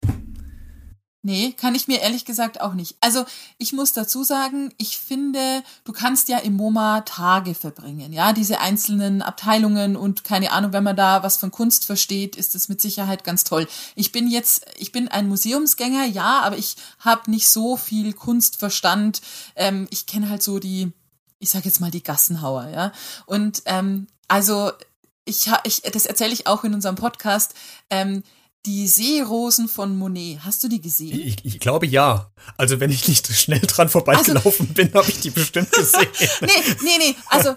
Nee, kann ich mir ehrlich gesagt auch nicht. Also ich muss dazu sagen, ich finde, du kannst ja im MoMA Tage verbringen, ja, diese einzelnen Abteilungen und keine Ahnung, wenn man da was von Kunst versteht, ist das mit Sicherheit ganz toll. Ich bin jetzt, ich bin ein Museumsgänger, ja, aber ich habe nicht so viel Kunstverstand. Ähm, ich kenne halt so die, ich sage jetzt mal die Gassenhauer, ja. Und ähm, also ich, ich das erzähle ich auch in unserem Podcast. Ähm, die Seerosen von Monet, hast du die gesehen? Ich, ich glaube ja. Also wenn ich nicht schnell dran vorbeigelaufen also, bin, habe ich die bestimmt gesehen. nee, nee, nee. Also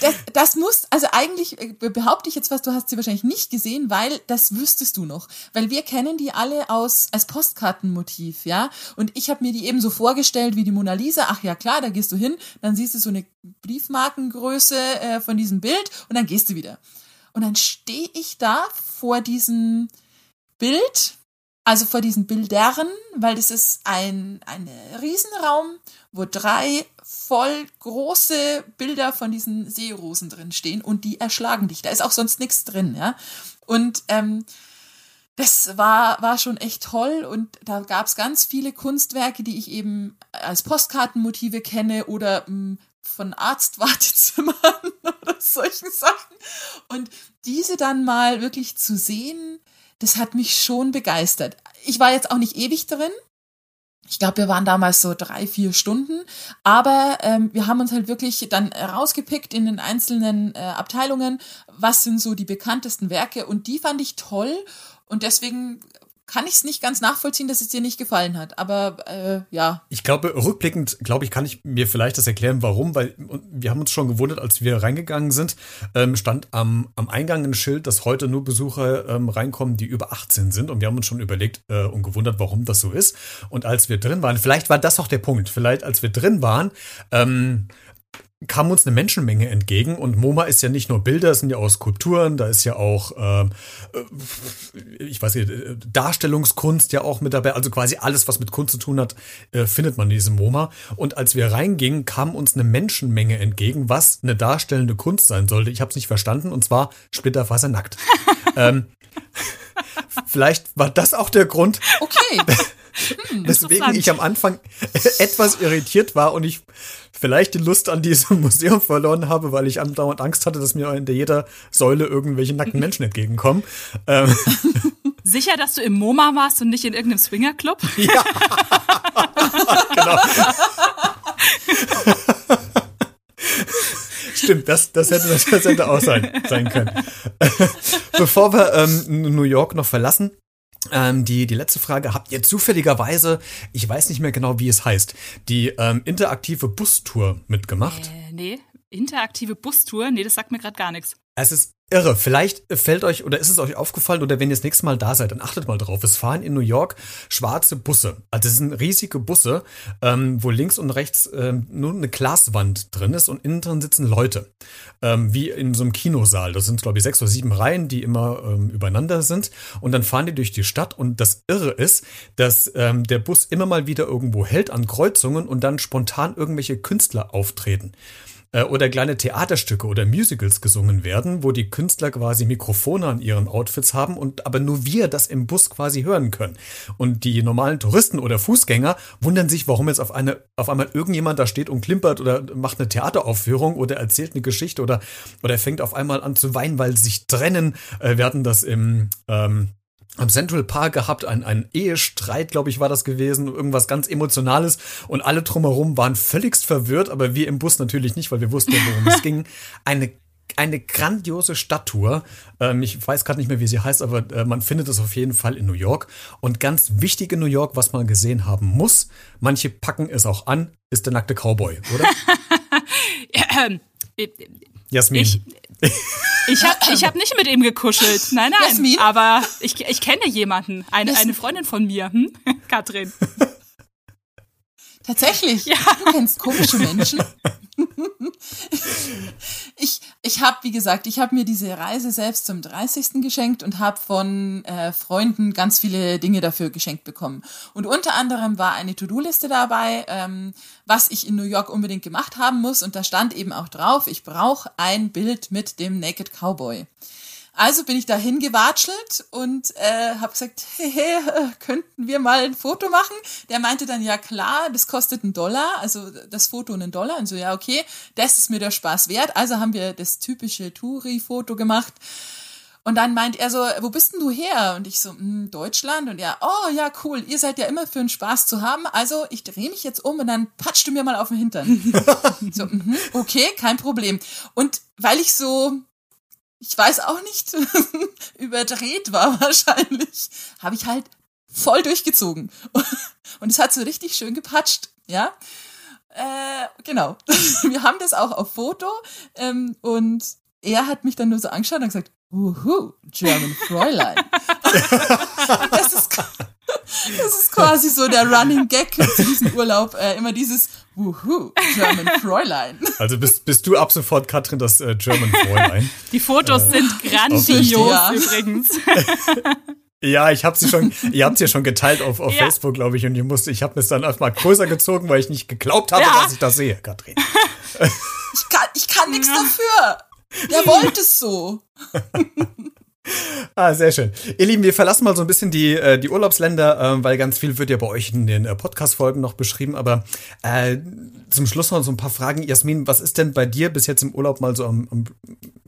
das, das muss, also eigentlich äh, behaupte ich jetzt was, du hast sie wahrscheinlich nicht gesehen, weil das wüsstest du noch. Weil wir kennen die alle aus als Postkartenmotiv, ja. Und ich habe mir die eben so vorgestellt wie die Mona Lisa. Ach ja, klar, da gehst du hin, dann siehst du so eine Briefmarkengröße äh, von diesem Bild und dann gehst du wieder. Und dann stehe ich da vor diesem Bild, also vor diesen Bildern, weil das ist ein, ein Riesenraum, wo drei voll große Bilder von diesen Seerosen drin stehen und die erschlagen dich. Da ist auch sonst nichts drin, ja. Und ähm, das war, war schon echt toll und da gab es ganz viele Kunstwerke, die ich eben als Postkartenmotive kenne oder mh, hm, von Arztwartezimmern oder solchen Sachen. Und diese dann mal wirklich zu sehen, das hat mich schon begeistert. Ich war jetzt auch nicht ewig drin. Ich glaube, wir waren damals so drei, vier Stunden, aber ähm, wir haben uns halt wirklich dann rausgepickt in den einzelnen äh, Abteilungen, was sind so die bekanntesten Werke und die fand ich toll und deswegen kann ich es nicht ganz nachvollziehen, dass es dir nicht gefallen hat. Aber äh, ja. Ich glaube, rückblickend, glaube ich, kann ich mir vielleicht das erklären, warum, weil wir haben uns schon gewundert, als wir reingegangen sind, ähm, stand am, am Eingang ein Schild, dass heute nur Besucher ähm, reinkommen, die über 18 sind. Und wir haben uns schon überlegt äh, und gewundert, warum das so ist. Und als wir drin waren, vielleicht war das auch der Punkt, vielleicht als wir drin waren, ähm, kam uns eine Menschenmenge entgegen und MoMA ist ja nicht nur Bilder, es sind ja auch Skulpturen, da ist ja auch, ähm, äh, ich weiß nicht, äh, Darstellungskunst ja auch mit dabei, also quasi alles, was mit Kunst zu tun hat, äh, findet man in diesem MoMA. Und als wir reingingen, kam uns eine Menschenmenge entgegen, was eine darstellende Kunst sein sollte. Ich habe es nicht verstanden und zwar splitterfasernackt. ähm, vielleicht war das auch der Grund. Okay. Hm, Weswegen ich am Anfang etwas irritiert war und ich vielleicht die Lust an diesem Museum verloren habe, weil ich andauernd Angst hatte, dass mir hinter jeder Säule irgendwelche nackten Menschen entgegenkommen. Ähm. Sicher, dass du im MoMA warst und nicht in irgendeinem Swingerclub? Ja. genau. Stimmt, das, das, hätte, das hätte auch sein, sein können. Bevor wir ähm, New York noch verlassen, ähm, die, die letzte Frage, habt ihr zufälligerweise, ich weiß nicht mehr genau, wie es heißt, die ähm, interaktive Bustour mitgemacht? Äh, nee, interaktive Bustour? Nee, das sagt mir gerade gar nichts. Es ist irre. Vielleicht fällt euch oder ist es euch aufgefallen oder wenn ihr das nächste Mal da seid, dann achtet mal drauf. Es fahren in New York schwarze Busse. Also es sind riesige Busse, ähm, wo links und rechts ähm, nur eine Glaswand drin ist und innen drin sitzen Leute. Ähm, wie in so einem Kinosaal. Das sind, glaube ich, sechs oder sieben Reihen, die immer ähm, übereinander sind. Und dann fahren die durch die Stadt und das Irre ist, dass ähm, der Bus immer mal wieder irgendwo hält an Kreuzungen und dann spontan irgendwelche Künstler auftreten. Äh, oder kleine Theaterstücke oder Musicals gesungen werden, wo die Künstler quasi Mikrofone an ihren Outfits haben und aber nur wir das im Bus quasi hören können. Und die normalen Touristen oder Fußgänger wundern sich, warum jetzt auf, eine, auf einmal irgendjemand da steht und klimpert oder macht eine Theateraufführung oder erzählt eine Geschichte oder, oder fängt auf einmal an zu weinen, weil sie sich trennen. Äh, wir hatten das im ähm, am Central Park gehabt, ein, ein Ehestreit, glaube ich, war das gewesen, irgendwas ganz Emotionales und alle drumherum waren völligst verwirrt, aber wir im Bus natürlich nicht, weil wir wussten, worum es ging. Eine eine grandiose Stadttour. Ähm, ich weiß gerade nicht mehr, wie sie heißt, aber äh, man findet es auf jeden Fall in New York. Und ganz wichtig in New York, was man gesehen haben muss, manche packen es auch an, ist der nackte Cowboy, oder? ja, ähm, Jasmin. Ich, ich habe ich hab nicht mit ihm gekuschelt. Nein, nein. Jasmin? Aber ich, ich kenne jemanden. Eine, eine Freundin von mir. Hm? Katrin. Tatsächlich? Ja. Du kennst komische Menschen. ich ich habe, wie gesagt, ich habe mir diese Reise selbst zum 30. geschenkt und habe von äh, Freunden ganz viele Dinge dafür geschenkt bekommen. Und unter anderem war eine To-Do-Liste dabei, ähm, was ich in New York unbedingt gemacht haben muss. Und da stand eben auch drauf, ich brauche ein Bild mit dem Naked Cowboy. Also bin ich da hingewatschelt und äh, habe gesagt, hey, hey, könnten wir mal ein Foto machen? Der meinte dann, ja klar, das kostet einen Dollar, also das Foto einen Dollar. Und so, ja, okay, das ist mir der Spaß wert. Also haben wir das typische Touri-Foto gemacht. Und dann meint er so, wo bist denn du her? Und ich so, hm, Deutschland. Und ja, oh ja, cool, ihr seid ja immer für einen Spaß zu haben. Also ich drehe mich jetzt um und dann patschst du mir mal auf den Hintern. so, mh, okay, kein Problem. Und weil ich so ich weiß auch nicht, überdreht war wahrscheinlich, habe ich halt voll durchgezogen. Und es hat so richtig schön gepatscht, ja. Äh, genau. Wir haben das auch auf Foto ähm, und er hat mich dann nur so angeschaut und gesagt, Wuhu, German Fräulein. das, ist, das ist quasi so der Running Gag für diesen Urlaub. Äh, immer dieses Wuhu, German Fräulein. Also bist, bist du ab sofort, Katrin, das äh, German Fräulein. Die Fotos äh, sind grandios ja. übrigens. Ja, ich habe sie schon, ihr habt sie ja schon geteilt auf, auf ja. Facebook, glaube ich, und ich musste, ich habe es dann erstmal größer gezogen, weil ich nicht geglaubt habe, ja. dass ich das sehe, Katrin. Ich kann, ich kann nichts dafür. Der wollte es so. Ah, sehr schön. Ihr Lieben, wir verlassen mal so ein bisschen die, äh, die Urlaubsländer, äh, weil ganz viel wird ja bei euch in den äh, Podcast-Folgen noch beschrieben. Aber äh, zum Schluss noch so ein paar Fragen. Jasmin, was ist denn bei dir bis jetzt im Urlaub mal so am, am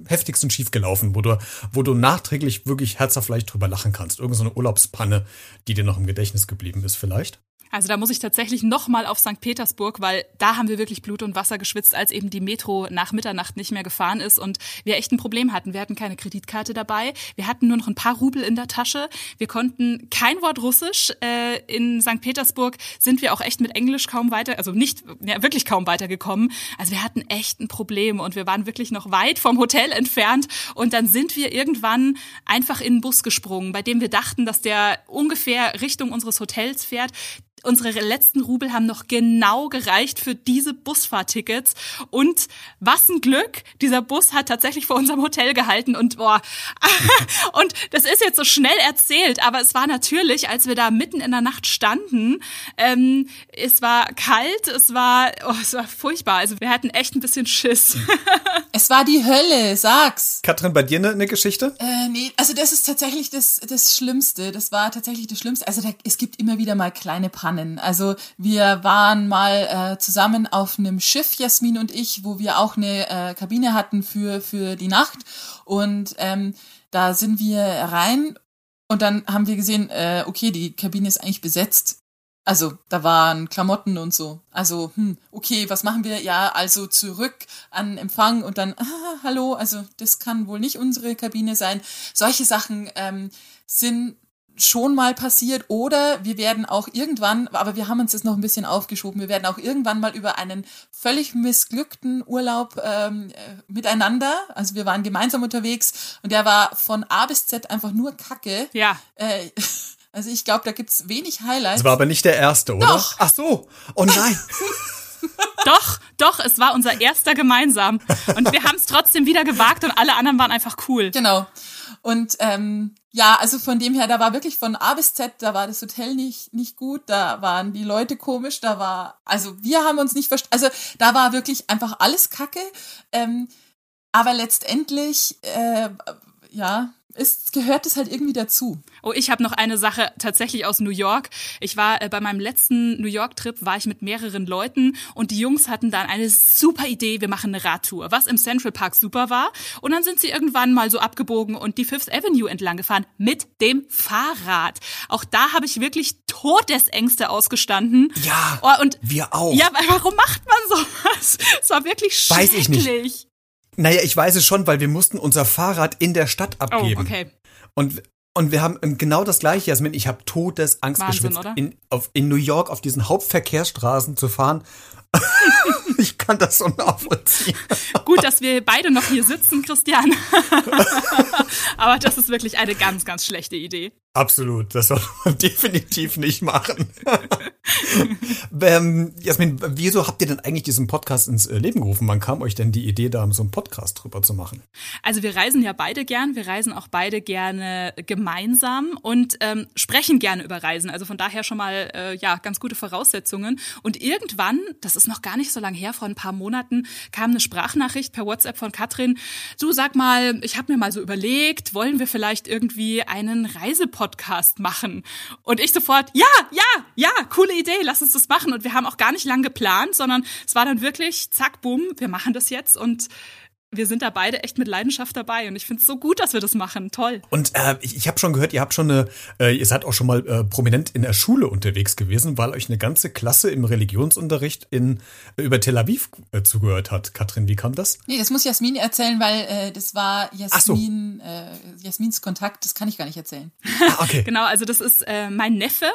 heftigsten schiefgelaufen, wo du, wo du nachträglich wirklich herzhaft vielleicht drüber lachen kannst? Irgend so eine Urlaubspanne, die dir noch im Gedächtnis geblieben ist vielleicht? Also da muss ich tatsächlich nochmal auf St. Petersburg, weil da haben wir wirklich Blut und Wasser geschwitzt, als eben die Metro nach Mitternacht nicht mehr gefahren ist und wir echt ein Problem hatten. Wir hatten keine Kreditkarte dabei, wir hatten nur noch ein paar Rubel in der Tasche, wir konnten kein Wort Russisch. Äh, in St. Petersburg sind wir auch echt mit Englisch kaum weiter, also nicht, ja, wirklich kaum weitergekommen. Also wir hatten echt ein Problem und wir waren wirklich noch weit vom Hotel entfernt und dann sind wir irgendwann einfach in den Bus gesprungen, bei dem wir dachten, dass der ungefähr Richtung unseres Hotels fährt unsere letzten Rubel haben noch genau gereicht für diese Busfahrtickets. Und was ein Glück, dieser Bus hat tatsächlich vor unserem Hotel gehalten und boah. und das ist jetzt so schnell erzählt, aber es war natürlich, als wir da mitten in der Nacht standen, ähm, es war kalt, es war, oh, es war furchtbar. Also wir hatten echt ein bisschen Schiss. es war die Hölle, sag's. Katrin, bei dir eine, eine Geschichte? Äh, nee, also das ist tatsächlich das, das Schlimmste. Das war tatsächlich das Schlimmste. Also da, es gibt immer wieder mal kleine Pannen Pannen. Also wir waren mal äh, zusammen auf einem Schiff, Jasmin und ich, wo wir auch eine äh, Kabine hatten für, für die Nacht. Und ähm, da sind wir rein und dann haben wir gesehen, äh, okay, die Kabine ist eigentlich besetzt. Also da waren Klamotten und so. Also, hm, okay, was machen wir? Ja, also zurück an Empfang und dann, ah, hallo, also das kann wohl nicht unsere Kabine sein. Solche Sachen ähm, sind schon mal passiert oder wir werden auch irgendwann, aber wir haben uns das noch ein bisschen aufgeschoben, wir werden auch irgendwann mal über einen völlig missglückten Urlaub ähm, äh, miteinander, also wir waren gemeinsam unterwegs und der war von A bis Z einfach nur Kacke. Ja. Äh, also ich glaube, da gibt's wenig Highlights. Das war aber nicht der erste, oder? Doch. Ach so. Oh nein. doch, doch, es war unser erster gemeinsam. Und wir haben es trotzdem wieder gewagt und alle anderen waren einfach cool. Genau. Und ähm, ja, also von dem her, da war wirklich von A bis Z, da war das Hotel nicht, nicht gut, da waren die Leute komisch, da war, also wir haben uns nicht verstanden, also da war wirklich einfach alles Kacke. Ähm, aber letztendlich, äh, ja, ist, gehört es halt irgendwie dazu. Oh, ich habe noch eine Sache tatsächlich aus New York. Ich war äh, bei meinem letzten New York-Trip, war ich mit mehreren Leuten und die Jungs hatten dann eine super Idee, wir machen eine Radtour, was im Central Park super war. Und dann sind sie irgendwann mal so abgebogen und die Fifth Avenue entlang gefahren mit dem Fahrrad. Auch da habe ich wirklich Todesängste ausgestanden. Ja, oh, und wir auch. Ja, warum macht man sowas? Es war wirklich schrecklich. Weiß ich nicht. Naja, ich weiß es schon, weil wir mussten unser Fahrrad in der Stadt oh, abgeben. Oh, okay. Und und wir haben genau das gleiche, Jasmin. Ich habe Todesangst Wahnsinn, geschwitzt, in, auf, in New York auf diesen Hauptverkehrsstraßen zu fahren. ich kann das so nachvollziehen. Gut, dass wir beide noch hier sitzen, Christian. Aber das ist wirklich eine ganz, ganz schlechte Idee. Absolut, das soll man definitiv nicht machen. ähm, Jasmin, wieso habt ihr denn eigentlich diesen Podcast ins äh, Leben gerufen? Wann kam euch denn die Idee, da so einen Podcast drüber zu machen? Also wir reisen ja beide gern, wir reisen auch beide gerne gemeinsam und ähm, sprechen gerne über Reisen. Also von daher schon mal äh, ja ganz gute Voraussetzungen. Und irgendwann, das ist noch gar nicht so lange her, vor ein paar Monaten, kam eine Sprachnachricht per WhatsApp von Katrin. Du sag mal, ich habe mir mal so überlegt, wollen wir vielleicht irgendwie einen Reisepodcast Podcast machen. Und ich sofort, ja, ja, ja, coole Idee, lass uns das machen. Und wir haben auch gar nicht lang geplant, sondern es war dann wirklich, zack, bumm, wir machen das jetzt. Und wir sind da beide echt mit Leidenschaft dabei und ich finde es so gut, dass wir das machen. Toll. Und äh, ich, ich habe schon gehört, ihr habt schon eine, äh, ihr seid auch schon mal äh, prominent in der Schule unterwegs gewesen, weil euch eine ganze Klasse im Religionsunterricht in äh, über Tel Aviv äh, zugehört hat. Katrin, wie kam das? Nee, das muss Jasmin erzählen, weil äh, das war Jasmin, so. äh, Jasmins Kontakt, das kann ich gar nicht erzählen. ah, okay. genau, also das ist äh, mein Neffe,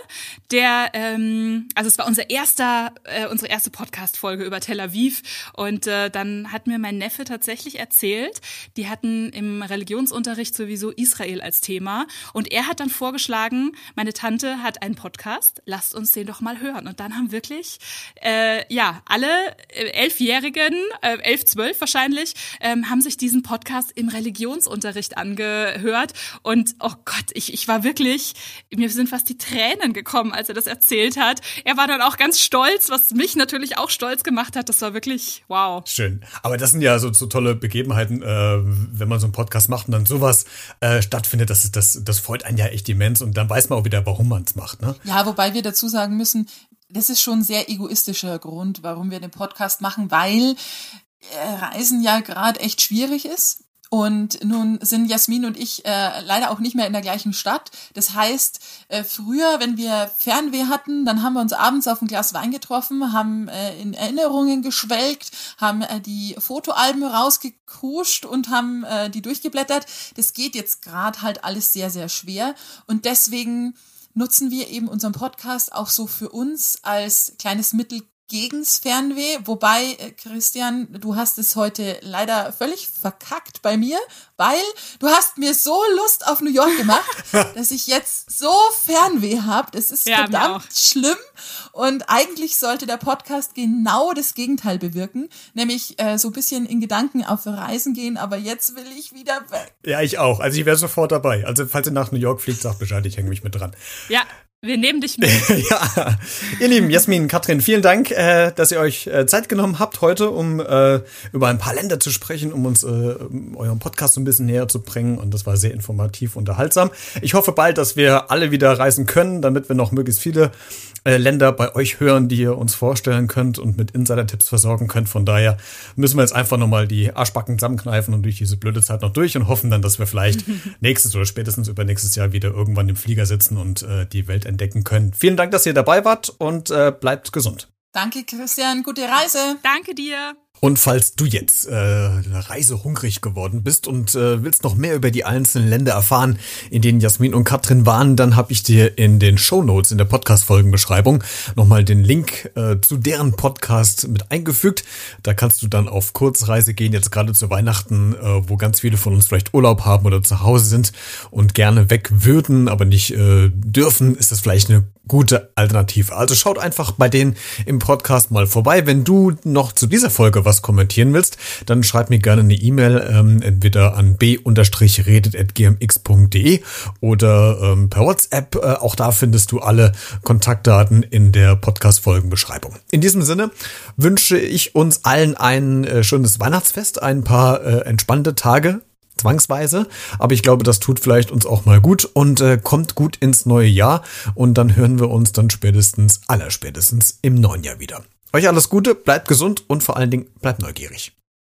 der, ähm, also es war unser erster, äh, unsere erste Podcast-Folge über Tel Aviv und äh, dann hat mir mein Neffe tatsächlich tatsächlich erzählt, die hatten im Religionsunterricht sowieso Israel als Thema. Und er hat dann vorgeschlagen, meine Tante hat einen Podcast, lasst uns den doch mal hören. Und dann haben wirklich, äh, ja, alle äh, Elfjährigen, äh, elf, zwölf wahrscheinlich, ähm, haben sich diesen Podcast im Religionsunterricht angehört. Und oh Gott, ich, ich war wirklich, mir sind fast die Tränen gekommen, als er das erzählt hat. Er war dann auch ganz stolz, was mich natürlich auch stolz gemacht hat. Das war wirklich wow. Schön. Aber das sind ja so, so tolle Begebenheiten, äh, wenn man so einen Podcast macht und dann sowas äh, stattfindet, das, das, das freut einen ja echt immens und dann weiß man auch wieder, warum man es macht. Ne? Ja, wobei wir dazu sagen müssen, das ist schon ein sehr egoistischer Grund, warum wir den Podcast machen, weil äh, Reisen ja gerade echt schwierig ist Und nun sind Jasmin und ich äh, leider auch nicht mehr in der gleichen Stadt. Das heißt, äh, früher, wenn wir Fernweh hatten, dann haben wir uns abends auf ein Glas Wein getroffen, haben äh, in Erinnerungen geschwelgt, haben äh, die Fotoalben rausgekuscht und haben äh, die durchgeblättert. Das geht jetzt gerade halt alles sehr, sehr schwer. Und deswegen nutzen wir eben unseren Podcast auch so für uns als kleines Mittel gegens Fernweh. Wobei, äh, Christian, du hast es heute leider völlig verkackt bei mir, weil du hast mir so Lust auf New York gemacht, dass ich jetzt so Fernweh habe. Das ist ja, verdammt schlimm. Und eigentlich sollte der Podcast genau das Gegenteil bewirken, nämlich äh, so ein bisschen in Gedanken auf Reisen gehen, aber jetzt will ich wieder weg. Ja, ich auch. Also ich wäre sofort dabei. Also falls ihr nach New York fliegt, sagt Bescheid, ich hänge mich mit dran. Ja, wir nehmen dich mit. ja, ihr Lieben, Jasmin, Katrin, vielen Dank, äh, dass ihr euch äh, Zeit genommen habt heute, um äh, über ein paar Länder zu sprechen, um uns äh, euren Podcast so ein bisschen näher zu bringen. Und das war sehr informativ, unterhaltsam. Ich hoffe bald, dass wir alle wieder reisen können, damit wir noch möglichst viele äh, Länder bei euch hören, die ihr uns vorstellen könnt und mit Insider-Tipps versorgen könnt. Von daher müssen wir jetzt einfach nochmal die Arschbacken zusammenkneifen und durch diese blöde Zeit noch durch und hoffen dann, dass wir vielleicht nächstes oder spätestens übernächstes Jahr wieder irgendwann im Flieger sitzen und äh, die Welt entdecken können. Vielen Dank, dass ihr dabei wart und äh, bleibt gesund. Danke, Christian. Gute Reise. Danke dir. Und falls du jetzt äh, reisehungrig geworden bist und äh, willst noch mehr über die einzelnen Länder erfahren, in denen Jasmin und Katrin waren, dann habe ich dir in den Show Notes in der Podcast-Folgenbeschreibung nochmal den Link äh, zu deren Podcast mit eingefügt. Da kannst du dann auf Kurzreise gehen, jetzt gerade zu Weihnachten, äh, wo ganz viele von uns vielleicht Urlaub haben oder zu Hause sind und gerne weg würden, aber nicht äh, dürfen, ist das vielleicht eine gute Alternative. Also schaut einfach bei denen im Podcast mal vorbei. Wenn du noch zu dieser Folge was kommentieren willst, dann schreib mir gerne eine E-Mail, ähm, entweder an b-redet.gmx.de oder ähm, per WhatsApp. Äh, auch da findest du alle Kontaktdaten in der Podcast-Folgenbeschreibung. In diesem Sinne wünsche ich uns allen ein äh, schönes Weihnachtsfest, ein paar äh, entspannte Tage zwangsweise. Aber ich glaube, das tut vielleicht uns auch mal gut und äh, kommt gut ins neue Jahr. Und dann hören wir uns dann spätestens, allerspätestens im neuen Jahr wieder. Euch alles Gute, bleibt gesund und vor allen Dingen bleibt neugierig.